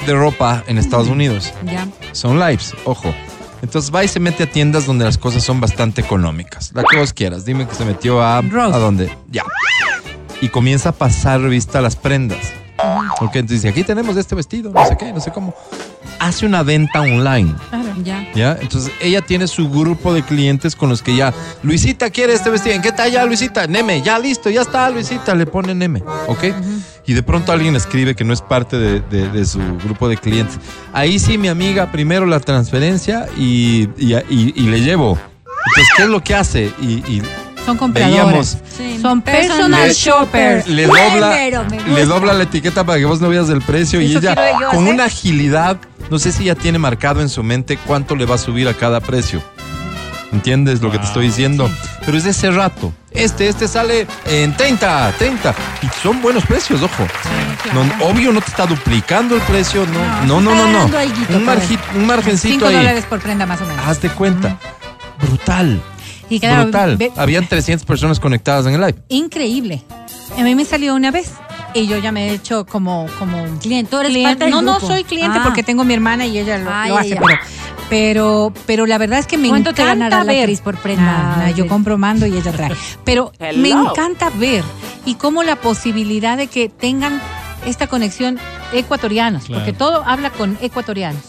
de ropa en Estados Unidos. Ya. Son lives, ojo. Entonces va y se mete a tiendas donde las cosas son bastante económicas. La que vos quieras. Dime que se metió a... Ross. ¿A dónde? Ya. Y comienza a pasar revista a las prendas. Entonces dice, aquí tenemos este vestido, no sé qué, no sé cómo. Hace una venta online. Claro, ya. ¿Ya? Entonces ella tiene su grupo de clientes con los que ya, Luisita quiere este vestido, ¿en qué talla Luisita? Neme, ya listo, ya está Luisita, le pone Neme, ¿ok? Y de pronto alguien escribe que no es parte de, de- de su grupo de clientes. Ahí sí, mi amiga, primero la transferencia y, y- y- y le llevo. Entonces, ¿qué es lo que hace? Y Son compradores. veíamos, Son personal Le- shoppers. le dobla, pero me gusta. le dobla la etiqueta para que vos no veas el precio y Eso ella quiero yo con hacer. una agilidad, no sé si ya tiene marcado en su mente cuánto le va a subir a cada precio. ¿Entiendes lo que te estoy diciendo? Pero es de ese rato. Este, este sale en 30, 30. Y son buenos precios, ojo. claro. No, obvio no te está duplicando el precio, no, no, no, está no, no. ganando alguito, Un, margi- un margencito ahí. dólares por prenda más o menos. Haz de cuenta. Brutal. Y claro, brutal. ve- Habían 300 personas conectadas en el live. increíble. A mí me salió una vez y yo ya me he hecho como como Cliente, tú eres cliente. parte del No, no soy cliente Ah. porque tengo mi hermana y ella lo, Ay, lo hace, ella. pero pero pero la verdad es que me ¿Cuánto te encanta ganará la ver. actriz por prenda? Nah, yo compro mando y ella trae. Pero (laughs) me encanta ver y cómo la posibilidad de que tengan esta conexión ecuatorianos, Claro. porque todo habla con ecuatorianos.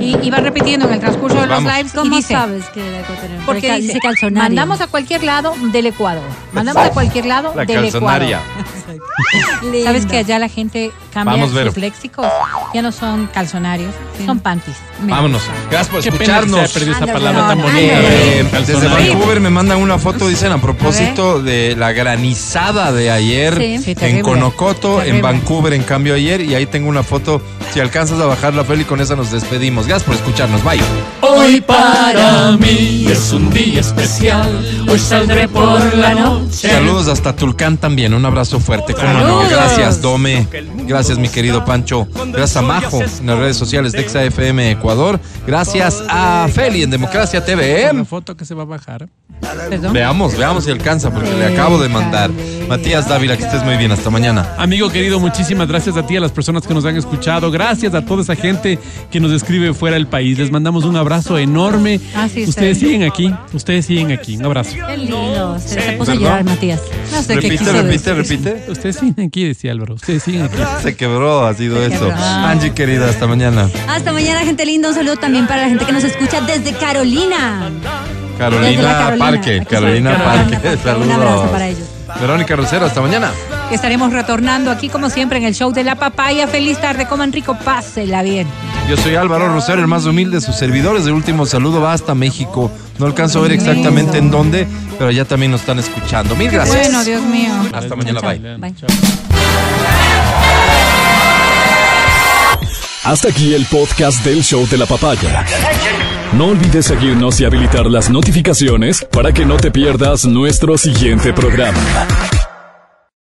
Y, y va repitiendo en el transcurso de los lives y ¿Cómo dice, sabes que era ecuatoriano? porque Cal- dice, dice calzonario. mandamos a cualquier lado del Ecuador. Mandamos a cualquier lado La del calzonaria. (laughs) Ecuador. ¿Sabes que allá la gente cambia Vamos, sus léxicos? Ya no son calzonarios, son panties. Me Vámonos. Gracias por Qué pena que se haya escucharnos. esa tan bonita. Eh, de desde. Vancouver me mandan una foto, dicen, a propósito de la granizada de ayer Sí. Sí, en terrible. Conocoto, en. Vancouver, en cambio ayer, y ahí tengo una foto. Si alcanzas a bajar la fel y con esa nos despedimos. Gracias por escucharnos. Bye. Hoy para mí es un día especial. Hoy saldré por la noche. Saludos hasta Tulcán también. Un abrazo fuerte. ¿Cómo no? Saludos. Gracias, Dome. Gracias, mi querido Pancho. Gracias a Majo en las redes sociales de XAFM Ecuador. Gracias a Feli en Democracia TV. Una foto que se va a bajar. Perdón. Veamos, veamos si alcanza, porque le acabo de mandar. Matías Dávila, que estés muy bien. Hasta mañana. Amigo querido, muchísimas gracias a ti, a las personas que nos han escuchado. Gracias a toda esa gente que nos escribe fuera del país. Les mandamos un abrazo enorme. Ah, sí, ustedes siguen aquí. Ustedes siguen aquí. Un abrazo. Qué lindo. Se, se puso a llorar, Matías. No sé qué Repite, repite, decir. repite. Ustedes siguen aquí, decía Álvaro. Ustedes siguen aquí. Se quebró, ha sido eso. quebró. Angie, querida, hasta mañana. Hasta mañana, gente linda. Un saludo también para la gente que nos escucha desde Carolina. Carolina Carolina. Parque. Carolina. Parque. Un abrazo para ellos. Verónica Rosero, hasta mañana. Estaremos retornando aquí como siempre en el show de la papaya. Feliz tarde, coman rico, pásela bien. Yo soy Álvaro Rosero, el más humilde de sus servidores. El último saludo va hasta México. No alcanzo a ver exactamente en dónde, pero ya también nos están escuchando. Mil gracias. Bueno, Dios mío. Hasta mañana, bye. Bye. Chao. Hasta aquí el podcast del show de la papaya. No olvides seguirnos y habilitar las notificaciones para que no te pierdas nuestro siguiente programa.